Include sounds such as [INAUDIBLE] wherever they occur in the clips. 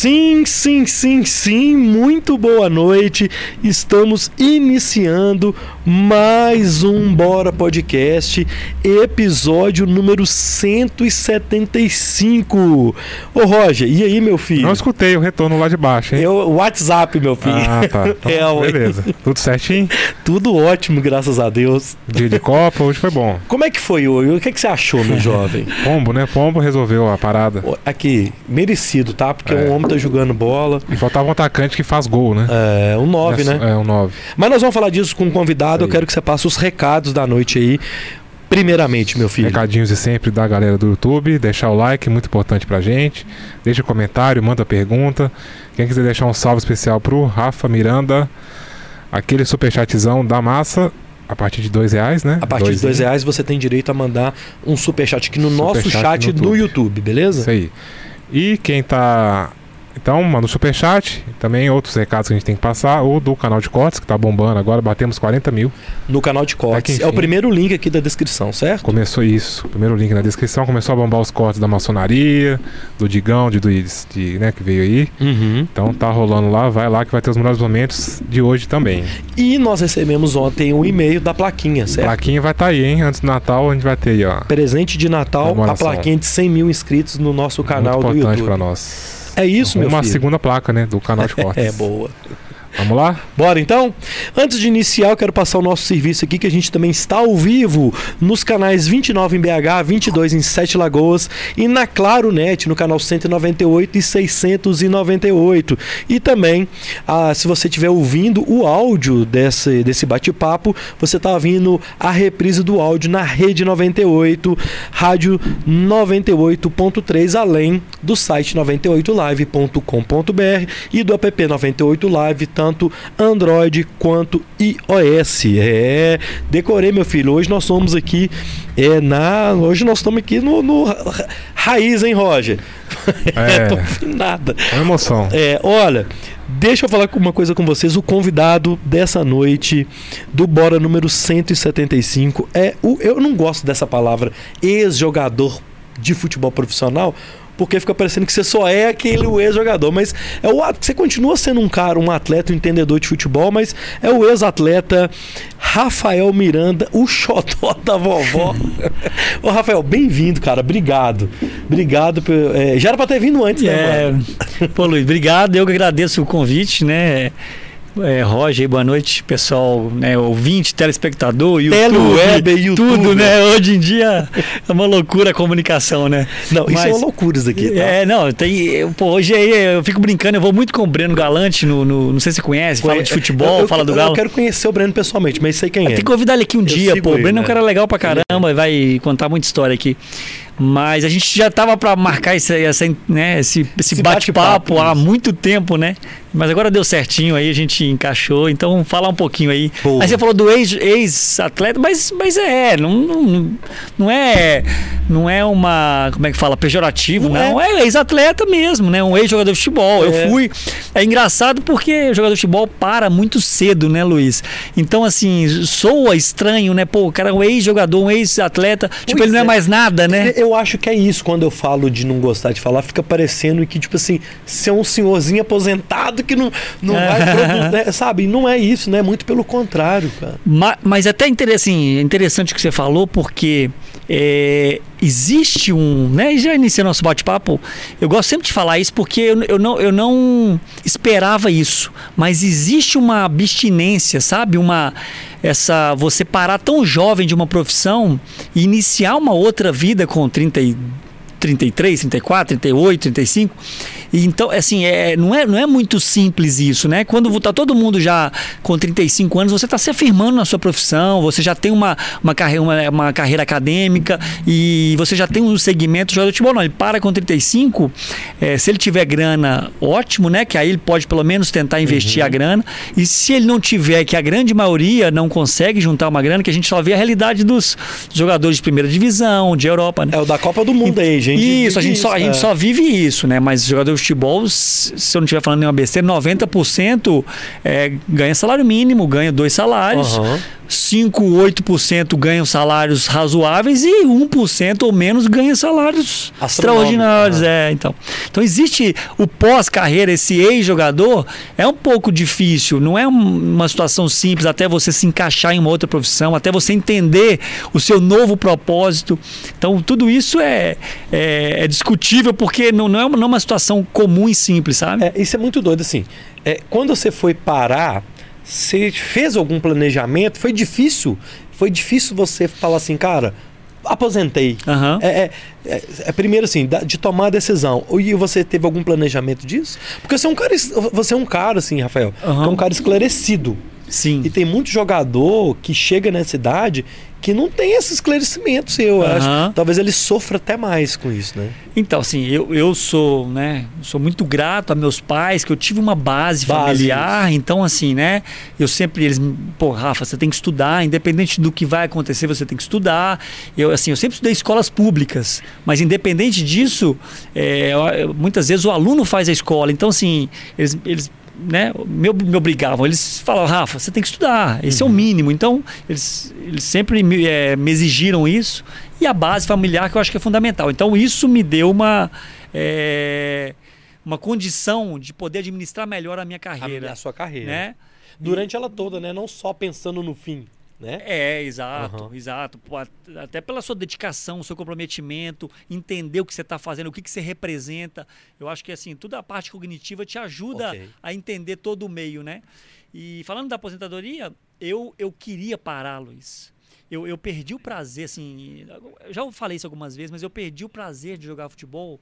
Sim, sim, sim, sim, muito boa noite. Estamos iniciando mais um Bora Podcast, episódio número 175. Ô Roger, e aí, meu filho? Não escutei o retorno lá de baixo, hein? É o WhatsApp, meu filho. Ah, tá. [LAUGHS] Então, É, beleza. Tudo certinho? [LAUGHS] Tudo ótimo, graças a Deus. Dia de Copa, hoje foi bom. Como é que foi hoje? O que, é que você achou, meu [LAUGHS] jovem? Pombo, né? Pombo resolveu a parada. Aqui, merecido, tá? Porque É. o homem tá jogando bola. E faltava um atacante que faz gol, né? É, um 9, né? É, um 9. Mas nós vamos falar disso com um convidado. Eu quero que você passe os recados da noite aí. Primeiramente, meu filho. Recadinhos de sempre da galera do YouTube. Deixar o like, muito importante pra gente. Deixa comentário, manda pergunta. Quem quiser deixar um salve especial pro Rafa Miranda, aquele superchatzão da massa, a partir de dois reais, né? A partir de dois reais você tem direito a mandar um superchat aqui no nosso Superchat chat no do YouTube, beleza? Isso aí. E quem tá. Então, manda o superchat. Também outros recados que a gente tem que passar. O do canal de cortes, que tá bombando agora. Batemos 40 mil. No canal de cortes. É o primeiro link aqui da descrição, certo? Começou isso. Primeiro link na descrição. Começou a bombar os cortes da maçonaria, do Digão, de, do, de, né, que veio aí. Uhum. Então tá rolando lá. Vai lá que vai ter os melhores momentos de hoje também. E nós recebemos ontem um e-mail da plaquinha, A certo? plaquinha vai estar tá aí, hein? Antes do Natal a gente vai ter aí, ó. Presente de Natal, a plaquinha de 100 mil inscritos no nosso canal Muito do importante YouTube. pra nós. É isso, meu Uma filho? segunda placa, né? Do canal de [LAUGHS] cortes. É, boa. Vamos lá? Bora então? Antes de iniciar, eu quero passar o nosso serviço aqui, que a gente também está ao vivo nos canais 29 em BH, 22 em Sete Lagoas e na Claro Net, no canal 198 e 698. E também, ah, se você estiver ouvindo o áudio desse, desse bate-papo, você está ouvindo a reprise do áudio na Rede 98, rádio 98.3, além do site 98live.com.br e do app 98 Live, tanto Android quanto iOS. É, decorei, meu filho. Hoje nós somos aqui é, na. Hoje nós estamos aqui no, no ra- raiz, hein, Roger? [LAUGHS] É. Tô nada. É emoção. É, olha, deixa eu falar uma coisa com vocês. O convidado dessa noite do Bora número 175 é o. Eu não gosto dessa palavra ex-jogador de futebol profissional. Porque fica parecendo que você só é aquele ex-jogador, mas é o você continua sendo um cara, um atleta, um entendedor de futebol, mas é o ex-atleta Rafael Miranda, o xodó da vovó. [LAUGHS] Ô, Rafael, bem-vindo, cara. Obrigado. Obrigado. por- é, já era pra ter vindo antes, né? É, pô, Luiz, obrigado. Eu que agradeço o convite, né? É, Roger, boa noite, pessoal, né, ouvinte, telespectador, YouTube, YouTube. tudo, né? Hoje em dia é uma loucura a comunicação, né? Não, isso é Mas- uma loucura isso aqui, tá? É, não, tem. eu, Pô, hoje aí eu fico brincando, eu vou muito com o Breno Galante, no, no- não sei se você conhece, fala de futebol, Eu- eu- fala do Galo. Eu quero conhecer o Breno pessoalmente, mas sei quem é. Tem que convidar ele aqui um dia, pô. O ele, Breno é um né? cara legal pra caramba, vai contar muita história aqui. Mas a gente já tava pra marcar esse, essa, né, esse, esse Esse bate-papo bate-papo, há muito tempo, né? Mas agora deu certinho aí, a gente encaixou. Então, falar um pouquinho aí. Boa. Aí você falou do ex- ex-atleta, mas, mas é, não, não, não é não é uma, como é que fala, pejorativo, Não não. É, ex-atleta mesmo, né? Um ex-jogador de futebol. É. Eu fui. É engraçado porque o jogador de futebol para muito cedo, né, Luiz? Então, assim, soa estranho, né? Pô, o cara é um ex-jogador, um ex-atleta. Tipo, Pois ele não é é. mais nada, né? Eu acho que é isso, quando eu falo de não gostar de falar, fica parecendo que, tipo assim, ser um senhorzinho aposentado que não, não vai produzir, né? sabe? Não é isso, né? Muito pelo contrário, cara. Ma- Mas até assim, é interessante o que você falou, porque é, existe um. Né, já iniciei nosso bate-papo. Eu gosto sempre de falar isso porque eu, eu não, eu não esperava isso. Mas existe uma abstinência, sabe? Uma. Essa. Você parar tão jovem de uma profissão e iniciar uma outra vida com 30 e 33, 34, 38, 35. E então, assim, é, não, é, não é muito simples isso, né? Quando tá todo mundo já com 35 anos, você está se afirmando na sua profissão, você já tem uma, uma, carreira, uma, uma carreira acadêmica e você já tem um segmento de jogador de futebol. Não, ele para com 35, é, se ele tiver grana, ótimo, né? Que aí ele pode pelo menos tentar investir a grana. E se ele não tiver, que a grande maioria não consegue juntar uma grana, que a gente só vê a realidade dos jogadores de primeira divisão, de Europa, né? É o da Copa do Mundo aí, gente. Isso, a gente, só, a gente é. só vive isso, né? Mas jogador de futebol, se eu não estiver falando nenhuma besteira, 90% é, ganha salário mínimo, ganha dois salários. Aham. 5, 8% ganham salários razoáveis e 1% ou menos ganham salários extraordinários. É, então. então existe o pós-carreira, esse ex-jogador, é um pouco difícil, não é uma situação simples até você se encaixar em uma outra profissão, até você entender o seu novo propósito. Então tudo isso é, é, é discutível porque não, não, é uma, não é uma situação comum e simples, sabe? É, isso é muito doido, assim. É, quando você foi parar você fez algum planejamento? Foi difícil? Foi difícil você falar assim, cara, aposentei. Uhum. É, é, é, é, primeiro assim, de tomar a decisão. E você teve algum planejamento disso? Porque você é um cara, você é um cara assim, Rafael, uhum. é um cara esclarecido. Sim. E tem muito jogador que chega nessa idade que não tem esse esclarecimento seu, eu acho. Talvez ele sofra até mais com isso, né? Então, assim, eu, eu sou, né, sou muito grato a meus pais, que eu tive uma base, base familiar, isso. então assim, né, eu sempre eles, pô, Rafa, você tem que estudar, independente do que vai acontecer, você tem que estudar. Eu assim, eu sempre estudei escolas públicas, mas independente disso, é, muitas vezes o aluno faz a escola, então assim, eles, eles né, me, me obrigavam. Eles falavam, Rafa, você tem que estudar, esse uhum. é o uhum. mínimo. Então, eles, eles sempre me, é, me, exigiram isso. E a base familiar que eu acho que é fundamental. Então, isso me deu uma. É, uma condição de poder administrar melhor a minha carreira. A, a sua carreira. Né? Durante e, ela toda, né? Não só pensando no fim né? É, exato, uhum. exato. Até pela sua dedicação, seu comprometimento, entender o que você está fazendo, o que, que você representa. Eu acho que assim, toda a parte cognitiva te ajuda okay. a entender todo o meio, né? E falando da aposentadoria, eu, eu queria parar, Luiz. Eu, eu perdi o prazer, assim. Já falei isso algumas vezes, mas eu perdi o prazer de jogar futebol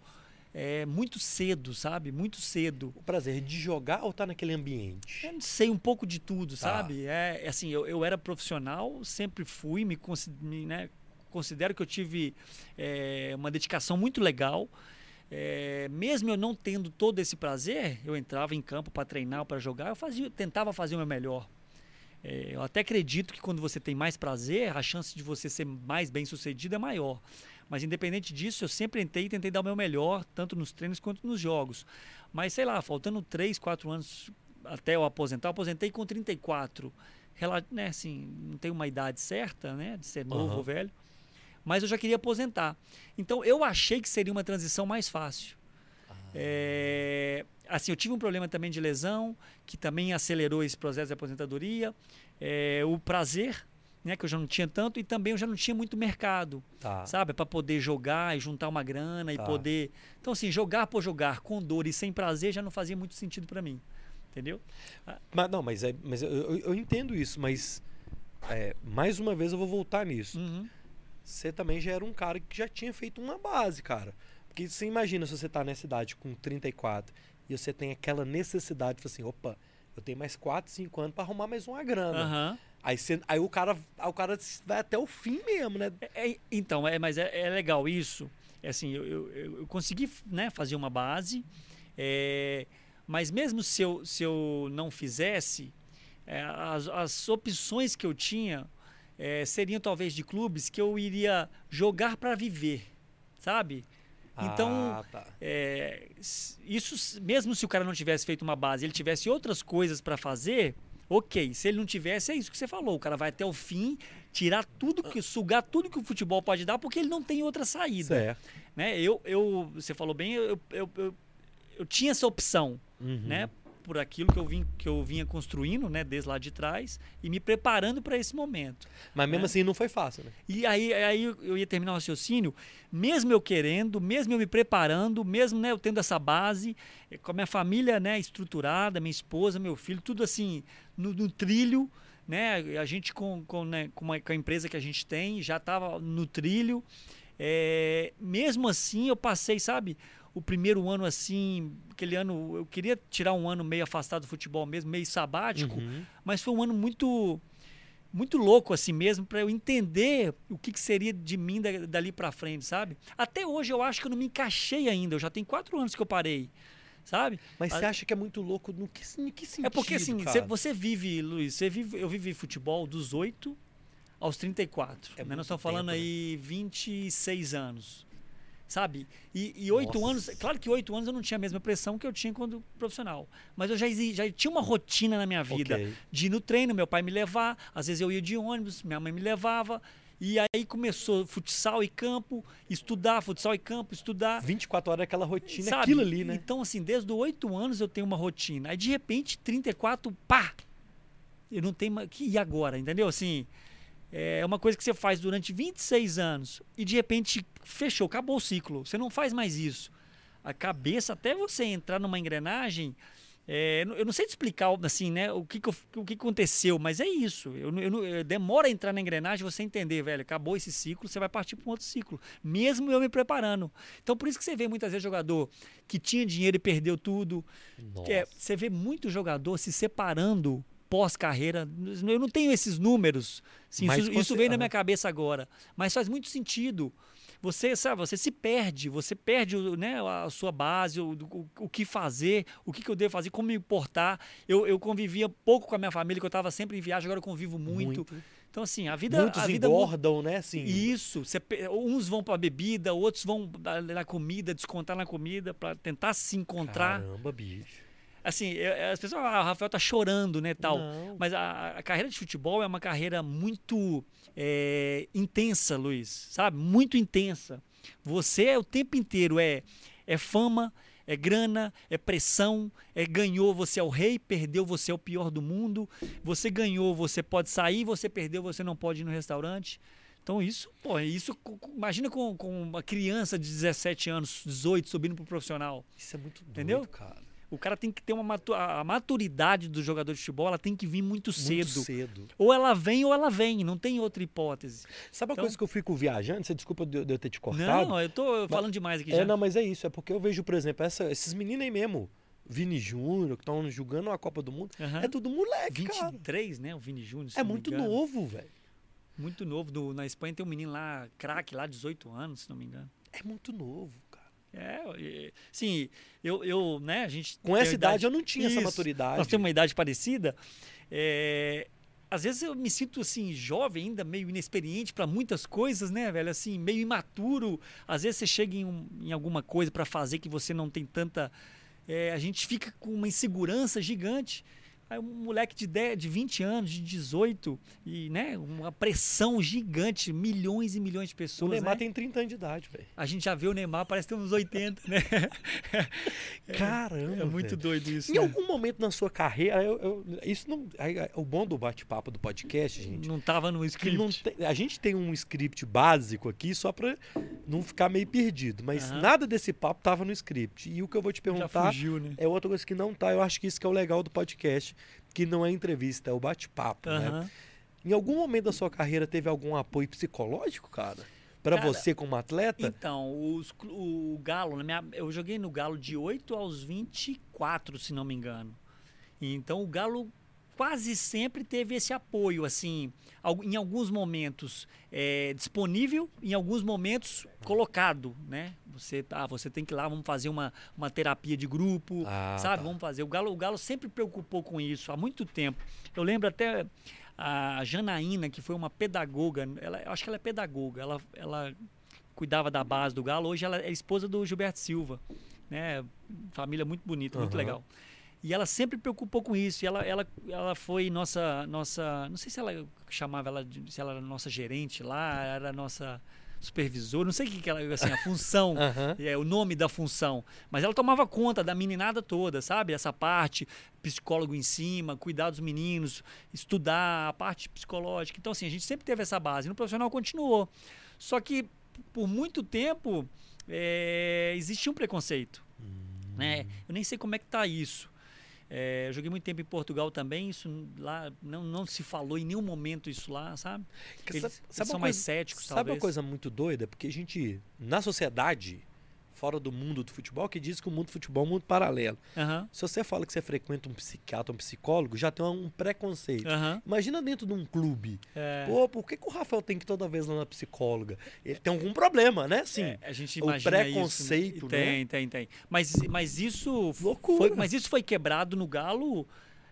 é, muito cedo, sabe? Muito cedo. O prazer de jogar ou estar tá naquele ambiente? Eu não sei, um pouco de tudo, tá. sabe? É, é, assim, eu, eu era profissional, sempre fui, me, me né, considero que eu tive é, uma dedicação muito legal. É, mesmo eu não tendo todo esse prazer, eu entrava em campo para treinar, para jogar, eu fazia, tentava fazer o meu melhor. É, eu até acredito que quando você tem mais prazer, a chance de você ser mais bem sucedido é maior. Mas independente disso, eu sempre tentei e tentei dar o meu melhor, tanto nos treinos quanto nos jogos. Mas sei lá, faltando 3, 4 anos até eu aposentar, eu aposentei com 34. Rela né, assim, não tenho uma idade certa, né, de ser novo uhum. ou velho, mas eu já queria aposentar. Então eu achei que seria uma transição mais fácil. Ah. É, assim, eu tive um problema também de lesão, que também acelerou esse processo de aposentadoria. É, o prazer né, que eu já não tinha tanto, e também eu já não tinha muito mercado, tá. sabe? Para poder jogar e juntar uma grana tá. e poder. Então, assim, jogar por jogar, com dor e sem prazer, já não fazia muito sentido para mim. Entendeu? Ah. Mas não, mas, é, mas eu, eu, entendo isso, mas é, mais uma vez eu vou voltar nisso. Uhum. Você também já era um cara que já tinha feito uma base, cara. Porque você imagina se você tá nessa idade com 34 e você tem aquela necessidade, assim, opa, eu tenho mais 4, 5 anos para arrumar mais uma grana. Uhum. Aí, cê, aí o, cara, o cara vai até o fim mesmo, né? É, é, então, é, mas é, é, legal isso. É assim, eu, eu, eu, consegui né, fazer uma base, é, mas mesmo se eu, se eu não fizesse, é, as, as opções que eu tinha é, seriam talvez de clubes que eu iria jogar para viver, sabe? Então, ah, tá. é, isso mesmo se o cara não tivesse feito uma base, ele tivesse outras coisas para fazer, Ok, se ele não tivesse, é isso que você falou. O cara vai até o fim, tirar tudo que, sugar tudo que o futebol pode dar, porque ele não tem outra saída. Certo. Né? Eu, eu, você falou bem, eu, eu, eu, eu tinha essa opção, uhum. né? Por aquilo que eu, vim, que eu vinha construindo, né? Desde lá de trás e me preparando para esse momento. Mas mesmo né? assim não foi fácil, né? E aí, aí eu ia terminar o raciocínio, mesmo eu querendo, mesmo eu me preparando, mesmo né, eu tendo essa base, eh, com a minha família né, estruturada, minha esposa, meu filho, tudo assim, no, no trilho, né? A gente com, com, né, com, uma, com a empresa que a gente tem já estava no trilho. É, mesmo assim, eu passei, sabe, o primeiro ano assim, aquele ano, eu queria tirar um ano meio afastado do futebol mesmo, meio sabático, uhum. mas foi um ano muito muito louco assim mesmo para eu entender o que, que, seria de mim dali para frente, sabe? Até hoje eu acho que eu não me encaixei ainda. Eu já tenho quatro anos que eu parei sabe? Mas você acha que é muito louco no que, em que sentido? É porque assim, cê, você vive, Luiz, você vive, eu vivi futebol dos 8 aos 34. É né? Nós estamos falando tempo, aí né? 26 anos. Sabe? E, oito anos, claro que oito anos eu não tinha a mesma pressão que eu tinha quando profissional, mas eu já, já tinha uma rotina na minha vida Ok. de ir no treino, meu pai me levar, às vezes eu ia de ônibus, minha mãe me levava. E aí começou futsal e campo, estudar, futsal e campo, estudar. 24 horas aquela rotina, Sabe? aquilo ali, né? Então, assim, desde 8 anos eu tenho uma rotina. Aí, de repente, 34, pá! Eu não tenho mais. que- E agora? Entendeu? Assim, é uma coisa que você faz durante 26 anos e de repente fechou, acabou o ciclo. Você não faz mais isso. A cabeça, até você entrar numa engrenagem. é, eu não sei te explicar assim, né, o que, que, o que aconteceu, mas é isso. Eu, eu, eu- demora a entrar na engrenagem você entender, velho. Acabou esse ciclo, você vai partir para um outro ciclo. Mesmo eu me preparando. Então, por isso que você vê muitas vezes jogador que tinha dinheiro e perdeu tudo. É, você vê muito jogador se separando pós-carreira. Eu não tenho esses números. Sim, isso, isso veio na minha cabeça agora. Mas faz muito sentido. Você, sabe, você se perde, você perde né, a sua base, o, o, o que fazer, o que, que eu devo fazer, como me importar. Eu, eu convivia pouco com a minha família, que eu estava sempre em viagem, agora eu convivo muito. Muito. Então, assim, a vida. Muitos a vida engordam, né? Assim, isso, você uns vão para bebida, outros vão na, na comida, descontar na comida para tentar se encontrar. Caramba, bicho. Assim, eu- as pessoas, ah, o Rafael tá chorando, né, tal. Não. Mas a, a carreira de futebol é uma carreira muito é, intensa, Luiz, sabe? Muito intensa. Você é o tempo inteiro é é fama, é grana, é pressão, é ganhou, você é o rei, perdeu, você é o pior do mundo. Você ganhou, você pode sair, você perdeu, você não pode ir no restaurante. Então isso, pô, isso imagina com, com uma criança de 17 anos, 18 subindo pro profissional. Isso é muito doido, Entendeu? cara. O cara tem que ter uma matu a maturidade do jogador de futebol, ela tem que vir muito cedo. Muito cedo. Ou ela vem ou ela vem, não tem outra hipótese. Sabe a Então- coisa que eu fico viajando? Você desculpa de de eu ter te cortado. Não, eu tô falando demais aqui É, já. não, mas é isso. É porque eu vejo, por exemplo, essa- esses meninos aí mesmo. Vini Júnior, que estão jogando a Copa do Mundo. Aham. É tudo moleque, cara. 23, né? O Vini Júnior. É muito engano. novo, velho. Muito novo. Do, na Espanha tem um menino lá, craque, lá, 18 anos, se não me engano. É muito novo, cara. É, e- sim, eu, eu, né, a gente. Com essa uma idade eu não tinha essa Isso. maturidade. Nós temos uma idade parecida. É, às vezes eu me sinto assim, jovem ainda, meio inexperiente para muitas coisas, né, velho? Assim, meio imaturo. Às vezes você chega em, um- em alguma coisa para fazer que você não tem tanta. é, a gente fica com uma insegurança gigante. Aí um moleque de, 10, de 20 anos, de 18, e né, uma pressão gigante, milhões e milhões de o pessoas. Neymar né? tem 30 anos de idade, velho. A gente já vê o Neymar, parece ter uns 80, né? [LAUGHS] Caramba. É muito velho. doido isso. Em né? algum momento na sua carreira, eu- eu- isso não. O bom do bate-papo do podcast, gente, Não tava no script. tem- a gente tem um script básico aqui só pra não ficar meio perdido. Mas Aham. nada desse papo tava no script. E o que eu vou te perguntar fugiu, né? é outra coisa que não tá. Eu acho que isso que é o legal do podcast, que não é entrevista, é o bate-papo, né? Aham. Em algum momento da sua carreira teve algum apoio psicológico, cara? Pra Cara, você como atleta? Então, os o Galo, minha- eu joguei no Galo de 8 aos 24, se não me engano. Então o Galo quase sempre teve esse apoio, assim, em alguns momentos é, disponível, em alguns momentos colocado, né? Você, ah, você tem que ir lá, vamos fazer uma, uma terapia de grupo, Ah, sabe? tá. Vamos fazer. O Galo, o Galo sempre preocupou com isso há muito tempo. Eu lembro até a Janaína, que foi uma pedagoga, ela, eu acho que ela é pedagoga, ela, ela cuidava da base do Galo, hoje ela é esposa do Gilberto Silva, né? Família muito bonita, muito Aham. legal. E ela sempre preocupou com isso. Ela, ela, ela foi nossa, nossa. Não sei se ela chamava ela de, se ela era nossa gerente lá, era nossa supervisora, não sei o que, que ela. Assim, a [LAUGHS] função. Aham. É, o nome da função. Mas ela tomava conta da meninada toda, sabe? Essa parte, psicólogo em cima, cuidar dos meninos, estudar a parte psicológica. Então, assim, a gente sempre teve essa base. No profissional continuou. Só que, por muito tempo, é, existia um preconceito. Né? Eu nem sei como é que tá isso. É, joguei muito tempo em Portugal também, isso lá não, não se falou em nenhum momento isso lá, sabe? Eles, sabe- eles sabe são uma mais coisa- céticos, Sabe talvez. uma coisa muito doida? Porque a gente, na sociedade, fora do mundo do futebol, que diz que o mundo do futebol é um mundo paralelo. Aham, Se você fala que você frequenta um psiquiatra, um psicólogo, já tem um preconceito. aham. Imagina dentro de um clube. É. Pô, por que, que o Rafael tem que toda vez lá na psicóloga? Ele tem algum problema, né? Sim. É, a gente o imagina preconceito, isso. né? Tem, tem, tem. Mas, mas isso Loucura. foi, mas isso foi quebrado no Galo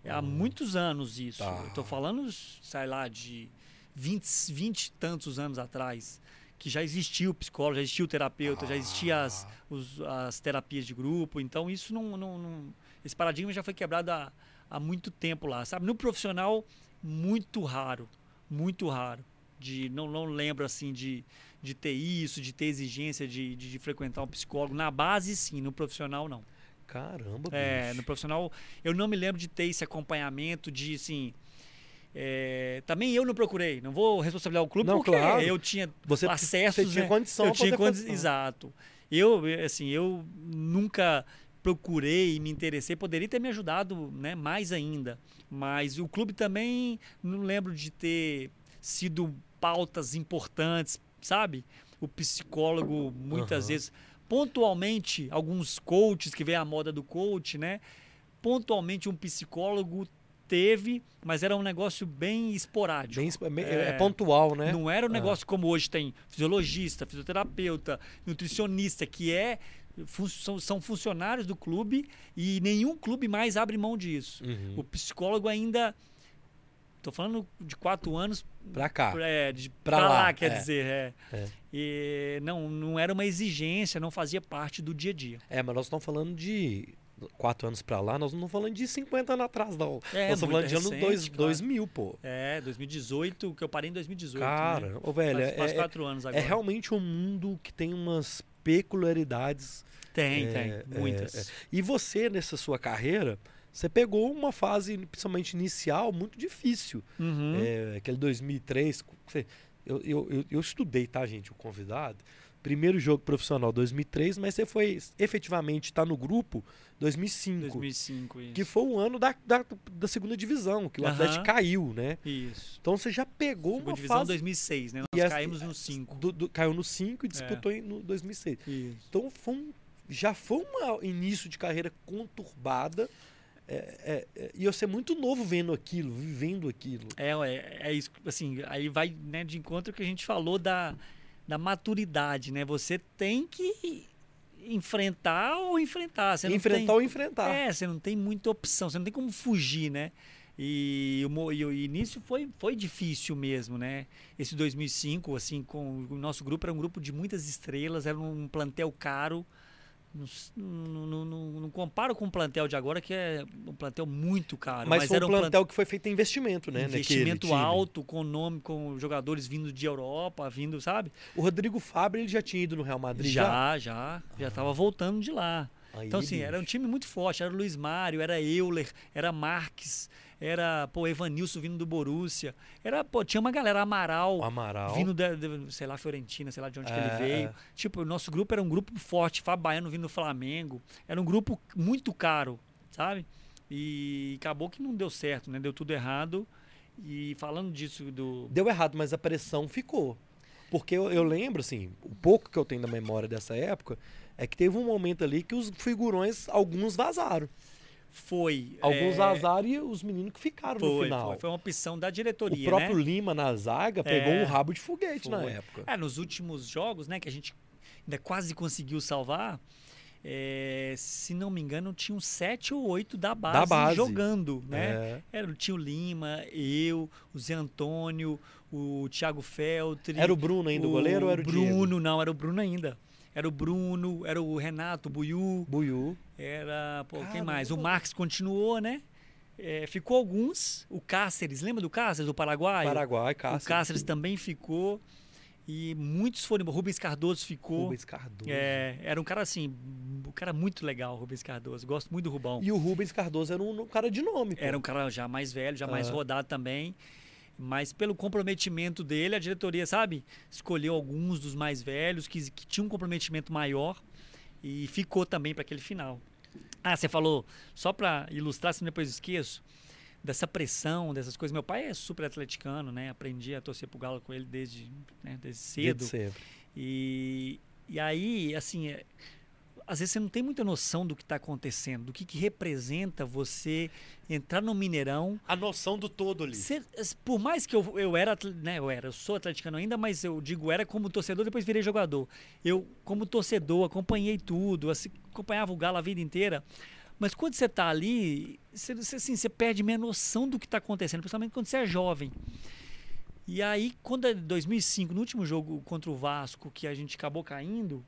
há muitos anos isso. Tá. Eu tô falando, sei lá, de 20, 20 e tantos anos atrás. Que já existia o psicólogo, já existia o terapeuta, já existia as, os- as terapias de grupo. Então isso não, não- não- esse paradigma já foi quebrado há, há muito tempo lá, sabe? No profissional muito raro, muito raro. De não, não lembro assim de, de ter isso, de ter exigência de, de, de frequentar um psicólogo. Na base sim, no profissional não. Caramba, É, bicho. no profissional, eu não me lembro de ter esse acompanhamento de assim. É, também eu não procurei, não vou responsabilizar o clube Não, porque claro. eu tinha Você, acessos, você tinha né? condição eu tinha condi- fazer- exato. Eu, assim, eu nunca procurei, me interessei, poderia ter me ajudado, né, mais ainda. Mas o clube também não lembro de ter sido pautas importantes, sabe? O psicólogo muitas Aham. vezes pontualmente alguns coaches que vem a moda do coach, né? Pontualmente um psicólogo teve, mas era um negócio bem esporádico. Bem, é, é É. pontual, né? Não era um Ah. negócio como hoje tem fisiologista, fisioterapeuta, nutricionista, que é fun- são, são funcionários do clube e nenhum clube mais abre mão disso. Uhum. O psicólogo ainda. Tô falando de quatro anos Pra cá. é, de, Pra pra, lá, lá, quer é. dizer. É. É. E não, não era uma exigência, não fazia parte do dia a dia. É, mas nós estamos falando de quatro anos pra lá, nós não estamos falando de 50 anos atrás, não. É, nós estamos falando muito de ano recente, dois, claro. 2000, pô. É, 2018, que eu parei em 2018. Cara, né? ô, velho, faz, é, faz é- quatro anos agora. é realmente um mundo que tem umas peculiaridades. Tem, é, tem. Muitas. é, é. E você, nessa sua carreira, você pegou uma fase, principalmente inicial, muito difícil. Uhum. É, aquele 2003. você- eu, eu, eu, eu estudei, tá, gente, o convidado. Primeiro jogo profissional 2003, mas você foi efetivamente estar no grupo 2005. 2005, isso. Que foi o ano da, da, da segunda divisão, que o. Atlético caiu, né? Isso. Então você já pegou Segunda uma divisão fase. 2006, né? E Nós essa- caímos no 5. do- do- caiu no 5 e disputou em- no 2006. Isso. Então foi um- já foi um início de carreira conturbada. é, é, é, e você é muito novo vendo aquilo, vivendo aquilo. É, é, é isso, assim, aí vai né, de encontro que a gente falou da, da maturidade, né? Você tem que enfrentar ou enfrentar. Você não enfrentar tem, ou enfrentar. É, você não tem muita opção, você não tem como fugir, né? E o, e o início foi, foi difícil mesmo, né? Esse 2005, assim, com o nosso grupo era um grupo de muitas estrelas, era um plantel caro. Não, s- não, não, não, não comparo com o plantel de agora, que é um plantel muito caro. mas, foi era um plan- plantel que foi feito em investimento, né? investimento time. alto, com nome, com jogadores vindo de Europa, vindo, sabe? O Rodrigo Fábio ele já tinha ido no Real Madrid. Já, já, já estava voltando de lá. Aí, Então, assim, era um bicho. time muito forte. Era o Luiz Mário, era Euler, era Marques, era, pô, Evanilson vindo do Borussia. Era, pô, tinha uma galera, Amaral, Amaral. vindo da, da, sei lá, Fiorentina, sei lá de onde que É, ele veio. é. Tipo, o nosso grupo era um grupo forte, Fábio Baiano vindo do Flamengo. Era um grupo muito caro, sabe? E acabou que não deu certo, né? Deu tudo errado. E falando disso do. Deu errado, mas a pressão ficou. Porque eu, eu lembro, assim, o pouco que eu tenho da memória dessa época é que teve um momento ali que os figurões, alguns vazaram. Foi. Alguns é, vazaram e os meninos que ficaram no Foi, final. foi, foi uma opção da o diretoria, próprio né? Lima na zaga pegou É. um rabo de foguete na Foi. época. É, nos últimos jogos, né, que a gente ainda quase conseguiu salvar, é, se não me engano, tinham sete ou oito da base, Da base. jogando, né? É. Era o tio Lima, eu, o Zé Antônio, o Thiago Feltri. Era o Bruno ainda, o goleiro ou era o Bruno, Diego? não, era o Bruno ainda. Era o Bruno, era o Renato, o Buiú, Buiú. Era. Pô, quem mais? O Marques continuou, né? É, ficou alguns. O Cáceres, lembra do Cáceres, do Paraguai? Paraguai, O Cáceres. Cáceres também ficou. E muitos foram. embora. Rubens Cardoso ficou. Rubens Cardoso. É, era um cara assim, um cara muito legal, Rubens Cardoso. Gosto muito do Rubão. E o Rubens Cardoso era um, um cara dinâmico. Era um cara já mais velho, já mais Ah. rodado também. Mas pelo comprometimento dele, a diretoria, sabe, escolheu alguns dos mais velhos que, que tinham um comprometimento maior e ficou também para aquele final. Ah, você falou, só para ilustrar, se depois esqueço, dessa pressão, dessas coisas. Meu pai é super atleticano, né? Aprendi a torcer pro Galo com ele desde, né, desde cedo. Desde sempre. E, e aí, assim, é, às vezes você não tem muita noção do que está acontecendo, do que, que representa você entrar no Mineirão. A noção do todo ali. ser- por mais que eu, eu era, né, eu era, eu sou atleticano ainda, mas eu digo era como torcedor, depois virei jogador. Eu, como torcedor, acompanhei tudo, assim, acompanhava o Galo a vida inteira. Mas quando você está ali, você, assim, você perde meia noção do que está acontecendo, principalmente quando você é jovem. E aí, quando é 2005, no último jogo contra o Vasco, que a gente acabou caindo,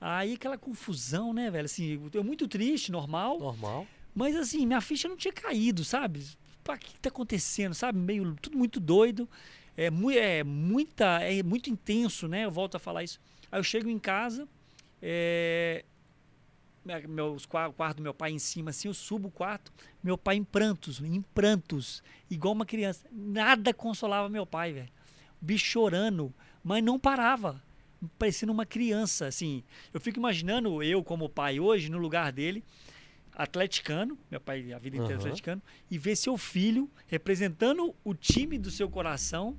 aí aquela confusão, né, velho? Assim, eu muito triste, normal. Normal. Mas assim, minha ficha não tinha caído, sabe? Pra que tá acontecendo, sabe? Meio tudo muito doido. É, mu é muita, é muito intenso, né? Eu volto a falar isso. Aí eu chego em casa, é, meus o quarto do meu pai em cima, assim, eu subo o quarto, meu pai em prantos, em prantos, igual uma criança. Nada consolava meu pai, velho. Bicho chorando, mas não parava, parecendo uma criança, assim. Eu fico imaginando eu como pai hoje no lugar dele, atleticano, meu pai a vida inteira uhum. atleticano, e ver seu filho representando o time do seu coração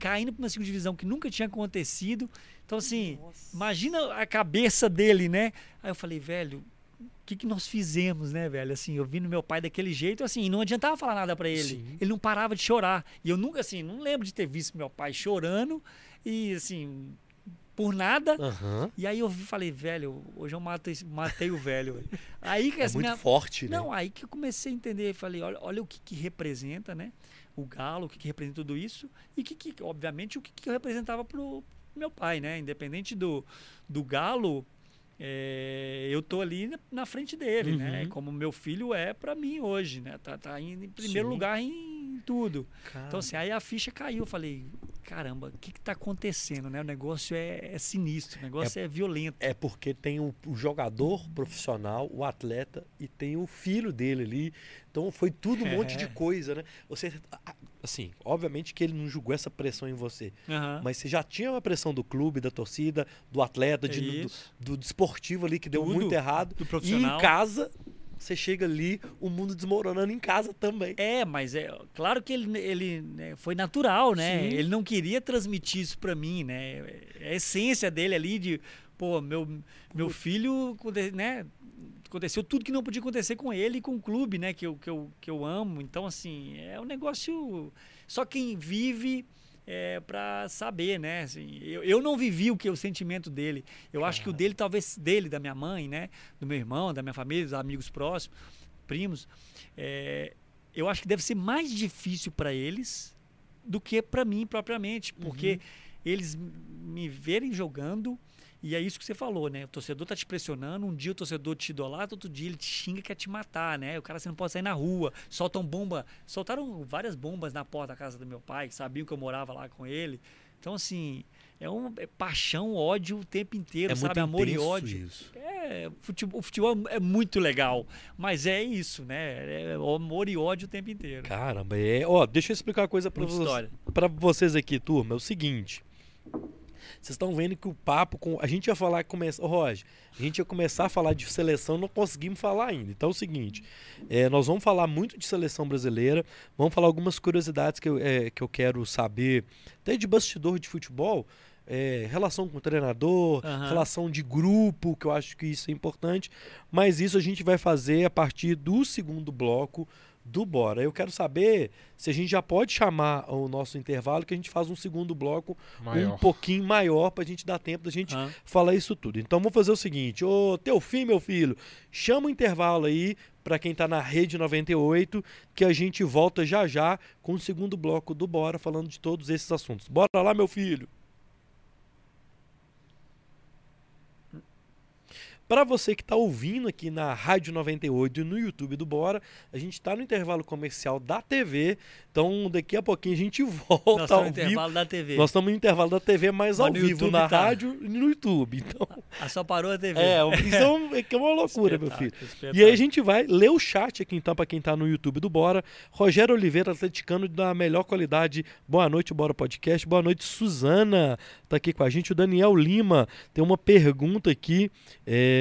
caindo para uma segunda divisão que nunca tinha acontecido. Então, assim, Nossa. imagina a cabeça dele, né? Aí eu falei, velho, o que, que nós fizemos, né, velho? Assim, eu vi no meu pai daquele jeito, assim, não adiantava falar nada para ele. Sim. Ele não parava de chorar. E eu nunca, assim, não lembro de ter visto meu pai chorando e, assim, por nada. Uhum. E aí eu falei, velho, hoje eu matei, matei o velho. Aí que é muito minha... forte, né? Não, aí que eu comecei a entender, falei, olha, olha o que, que representa, né? o galo, o que, que representa tudo isso, e que, que obviamente, o que, que representava para o meu pai, né? Independente do, do galo, é, eu tô ali na frente dele, né? uhum. né? Como meu filho é para mim hoje, né? Tá, tá em primeiro Sim. lugar em tudo. Cara. Então, assim, aí a ficha caiu. Eu falei, caramba, o que está acontecendo, né? O negócio é, é sinistro, o negócio é, é, violento. É porque tem o, o, jogador profissional, o atleta, e tem o filho dele ali. Então foi tudo um é. [LAUGHS] monte de coisa, né? Você, assim, obviamente que ele não julgou essa pressão em você, uhum. mas você já tinha uma pressão do clube, da torcida, do atleta, de, do, do, do, esportivo ali que deu tudo, muito errado. Do profissional. E em casa você chega ali, o mundo desmoronando em casa também. É, mas é claro que ele, ele né, foi natural, né? Sim. Ele não queria transmitir isso para mim, né? É a essência dele ali de, pô, meu, meu filho, né? Aconteceu tudo que não podia acontecer com ele e com o clube, né? Que eu, que eu, que eu amo. Então, assim, é um negócio. Só quem vive é, para saber, né? Assim, eu, eu não vivi o que o sentimento dele. Eu acho que o dele, talvez dele, da minha mãe, né? Do meu irmão, da minha família, dos amigos próximos, primos, é, eu acho que deve ser mais difícil para eles do que para mim propriamente, porque uhum. eles me verem jogando e é isso que você falou, né? O torcedor tá te pressionando, um dia o torcedor te idolatra, outro dia ele te xinga quer te matar, né? O cara você não pode sair na rua, soltam bomba, soltaram várias bombas na porta da casa do meu pai, sabiam que eu morava lá com ele. Então assim, é um é paixão, ódio o tempo inteiro, é sabe? Amor e ódio. Isso. É, futebol, o futebol é muito legal, mas é isso, né? É amor e ódio o tempo inteiro. Caramba, é, ó, deixa eu explicar uma coisa para vocês, para vocês aqui, turma, é o seguinte, vocês estão vendo que o papo com. A gente ia falar, começar. Oh, Roger, a gente ia começar a falar de seleção, não conseguimos falar ainda. Então é o seguinte: é, nós vamos falar muito de seleção brasileira, vamos falar algumas curiosidades que eu, é, que eu quero saber, até de bastidor de futebol. É, relação com o treinador, uhum. relação de grupo, que eu acho que isso é importante. Mas isso a gente vai fazer a partir do segundo bloco do Bora. Eu quero saber se a gente já pode chamar o nosso intervalo, que a gente faz um segundo bloco maior. um pouquinho maior para a gente dar tempo da gente ah. falar isso tudo. Então vamos fazer o seguinte: ô teu filho, meu filho, chama o intervalo aí para quem está na rede 98, que a gente volta já já com o segundo bloco do Bora falando de todos esses assuntos. Bora lá, meu filho. Para você que está ouvindo aqui na Rádio 98 e no YouTube do Bora, a gente está no intervalo comercial da TV. Então, daqui a pouquinho a gente [LAUGHS] volta Nós ao no vivo. intervalo da TV. Nós estamos no intervalo da TV, mas, mas ao vivo YouTube na tá. rádio e no YouTube. Então, ah, só parou a TV. É, então [LAUGHS] é que é uma loucura, meu filho. E aí a gente vai ler o chat aqui então para quem está no YouTube do Bora. Rogério Oliveira, atleticano da melhor qualidade. Boa noite, Bora Podcast. Boa noite, Suzana, tá aqui com a gente. O Daniel Lima tem uma pergunta aqui. É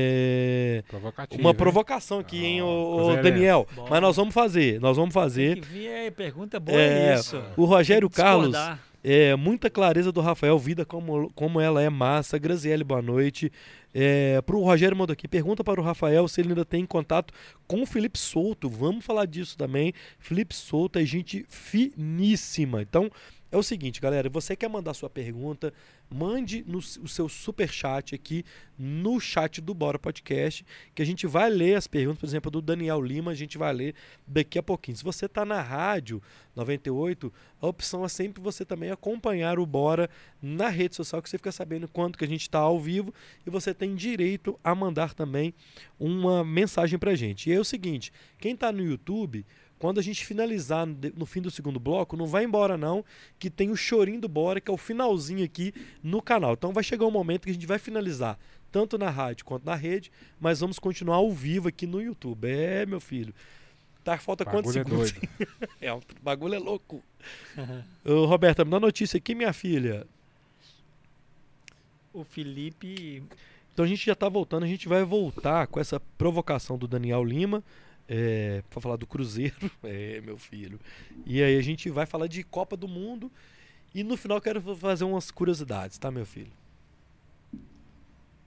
uma provocação aqui, hein, o, Daniel. Bom. Mas nós vamos fazer, nós vamos fazer. Que aí, pergunta boa é, isso. O Rogério Carlos, é, muita clareza do Rafael, vida como, como ela é massa. Graziele, boa noite. É, para o Rogério mandou aqui, pergunta para o Rafael se ele ainda tem contato com o Felipe Souto. Vamos falar disso também. Felipe Souto é gente finíssima. Então, é o seguinte, galera, você quer mandar sua pergunta, mande no, o seu super chat aqui no chat do Bora Podcast, que a gente vai ler as perguntas, por exemplo, do Daniel Lima, a gente vai ler daqui a pouquinho. Se você está na rádio 98, a opção é sempre você também acompanhar o Bora na rede social, que você fica sabendo quanto que a gente está ao vivo e você tem direito a mandar também uma mensagem para a gente. E é o seguinte, quem está no YouTube quando a gente finalizar no fim do segundo bloco, não vai embora não, que tem o chorinho do Bora, que é o finalzinho aqui no canal. Então vai chegar um momento que a gente vai finalizar, tanto na rádio quanto na rede, mas vamos continuar ao vivo aqui no YouTube. É, meu filho. Tá, falta quantos é segundos? [LAUGHS] É, o bagulho é louco. Ô, Roberta, me dá notícia aqui, minha filha. O Felipe. Então a gente já tá voltando, a gente vai voltar com essa provocação do Daniel Lima. É, para falar do Cruzeiro, [LAUGHS] é, meu filho. E aí a gente vai falar de Copa do Mundo. E no final quero fazer umas curiosidades, tá, meu filho?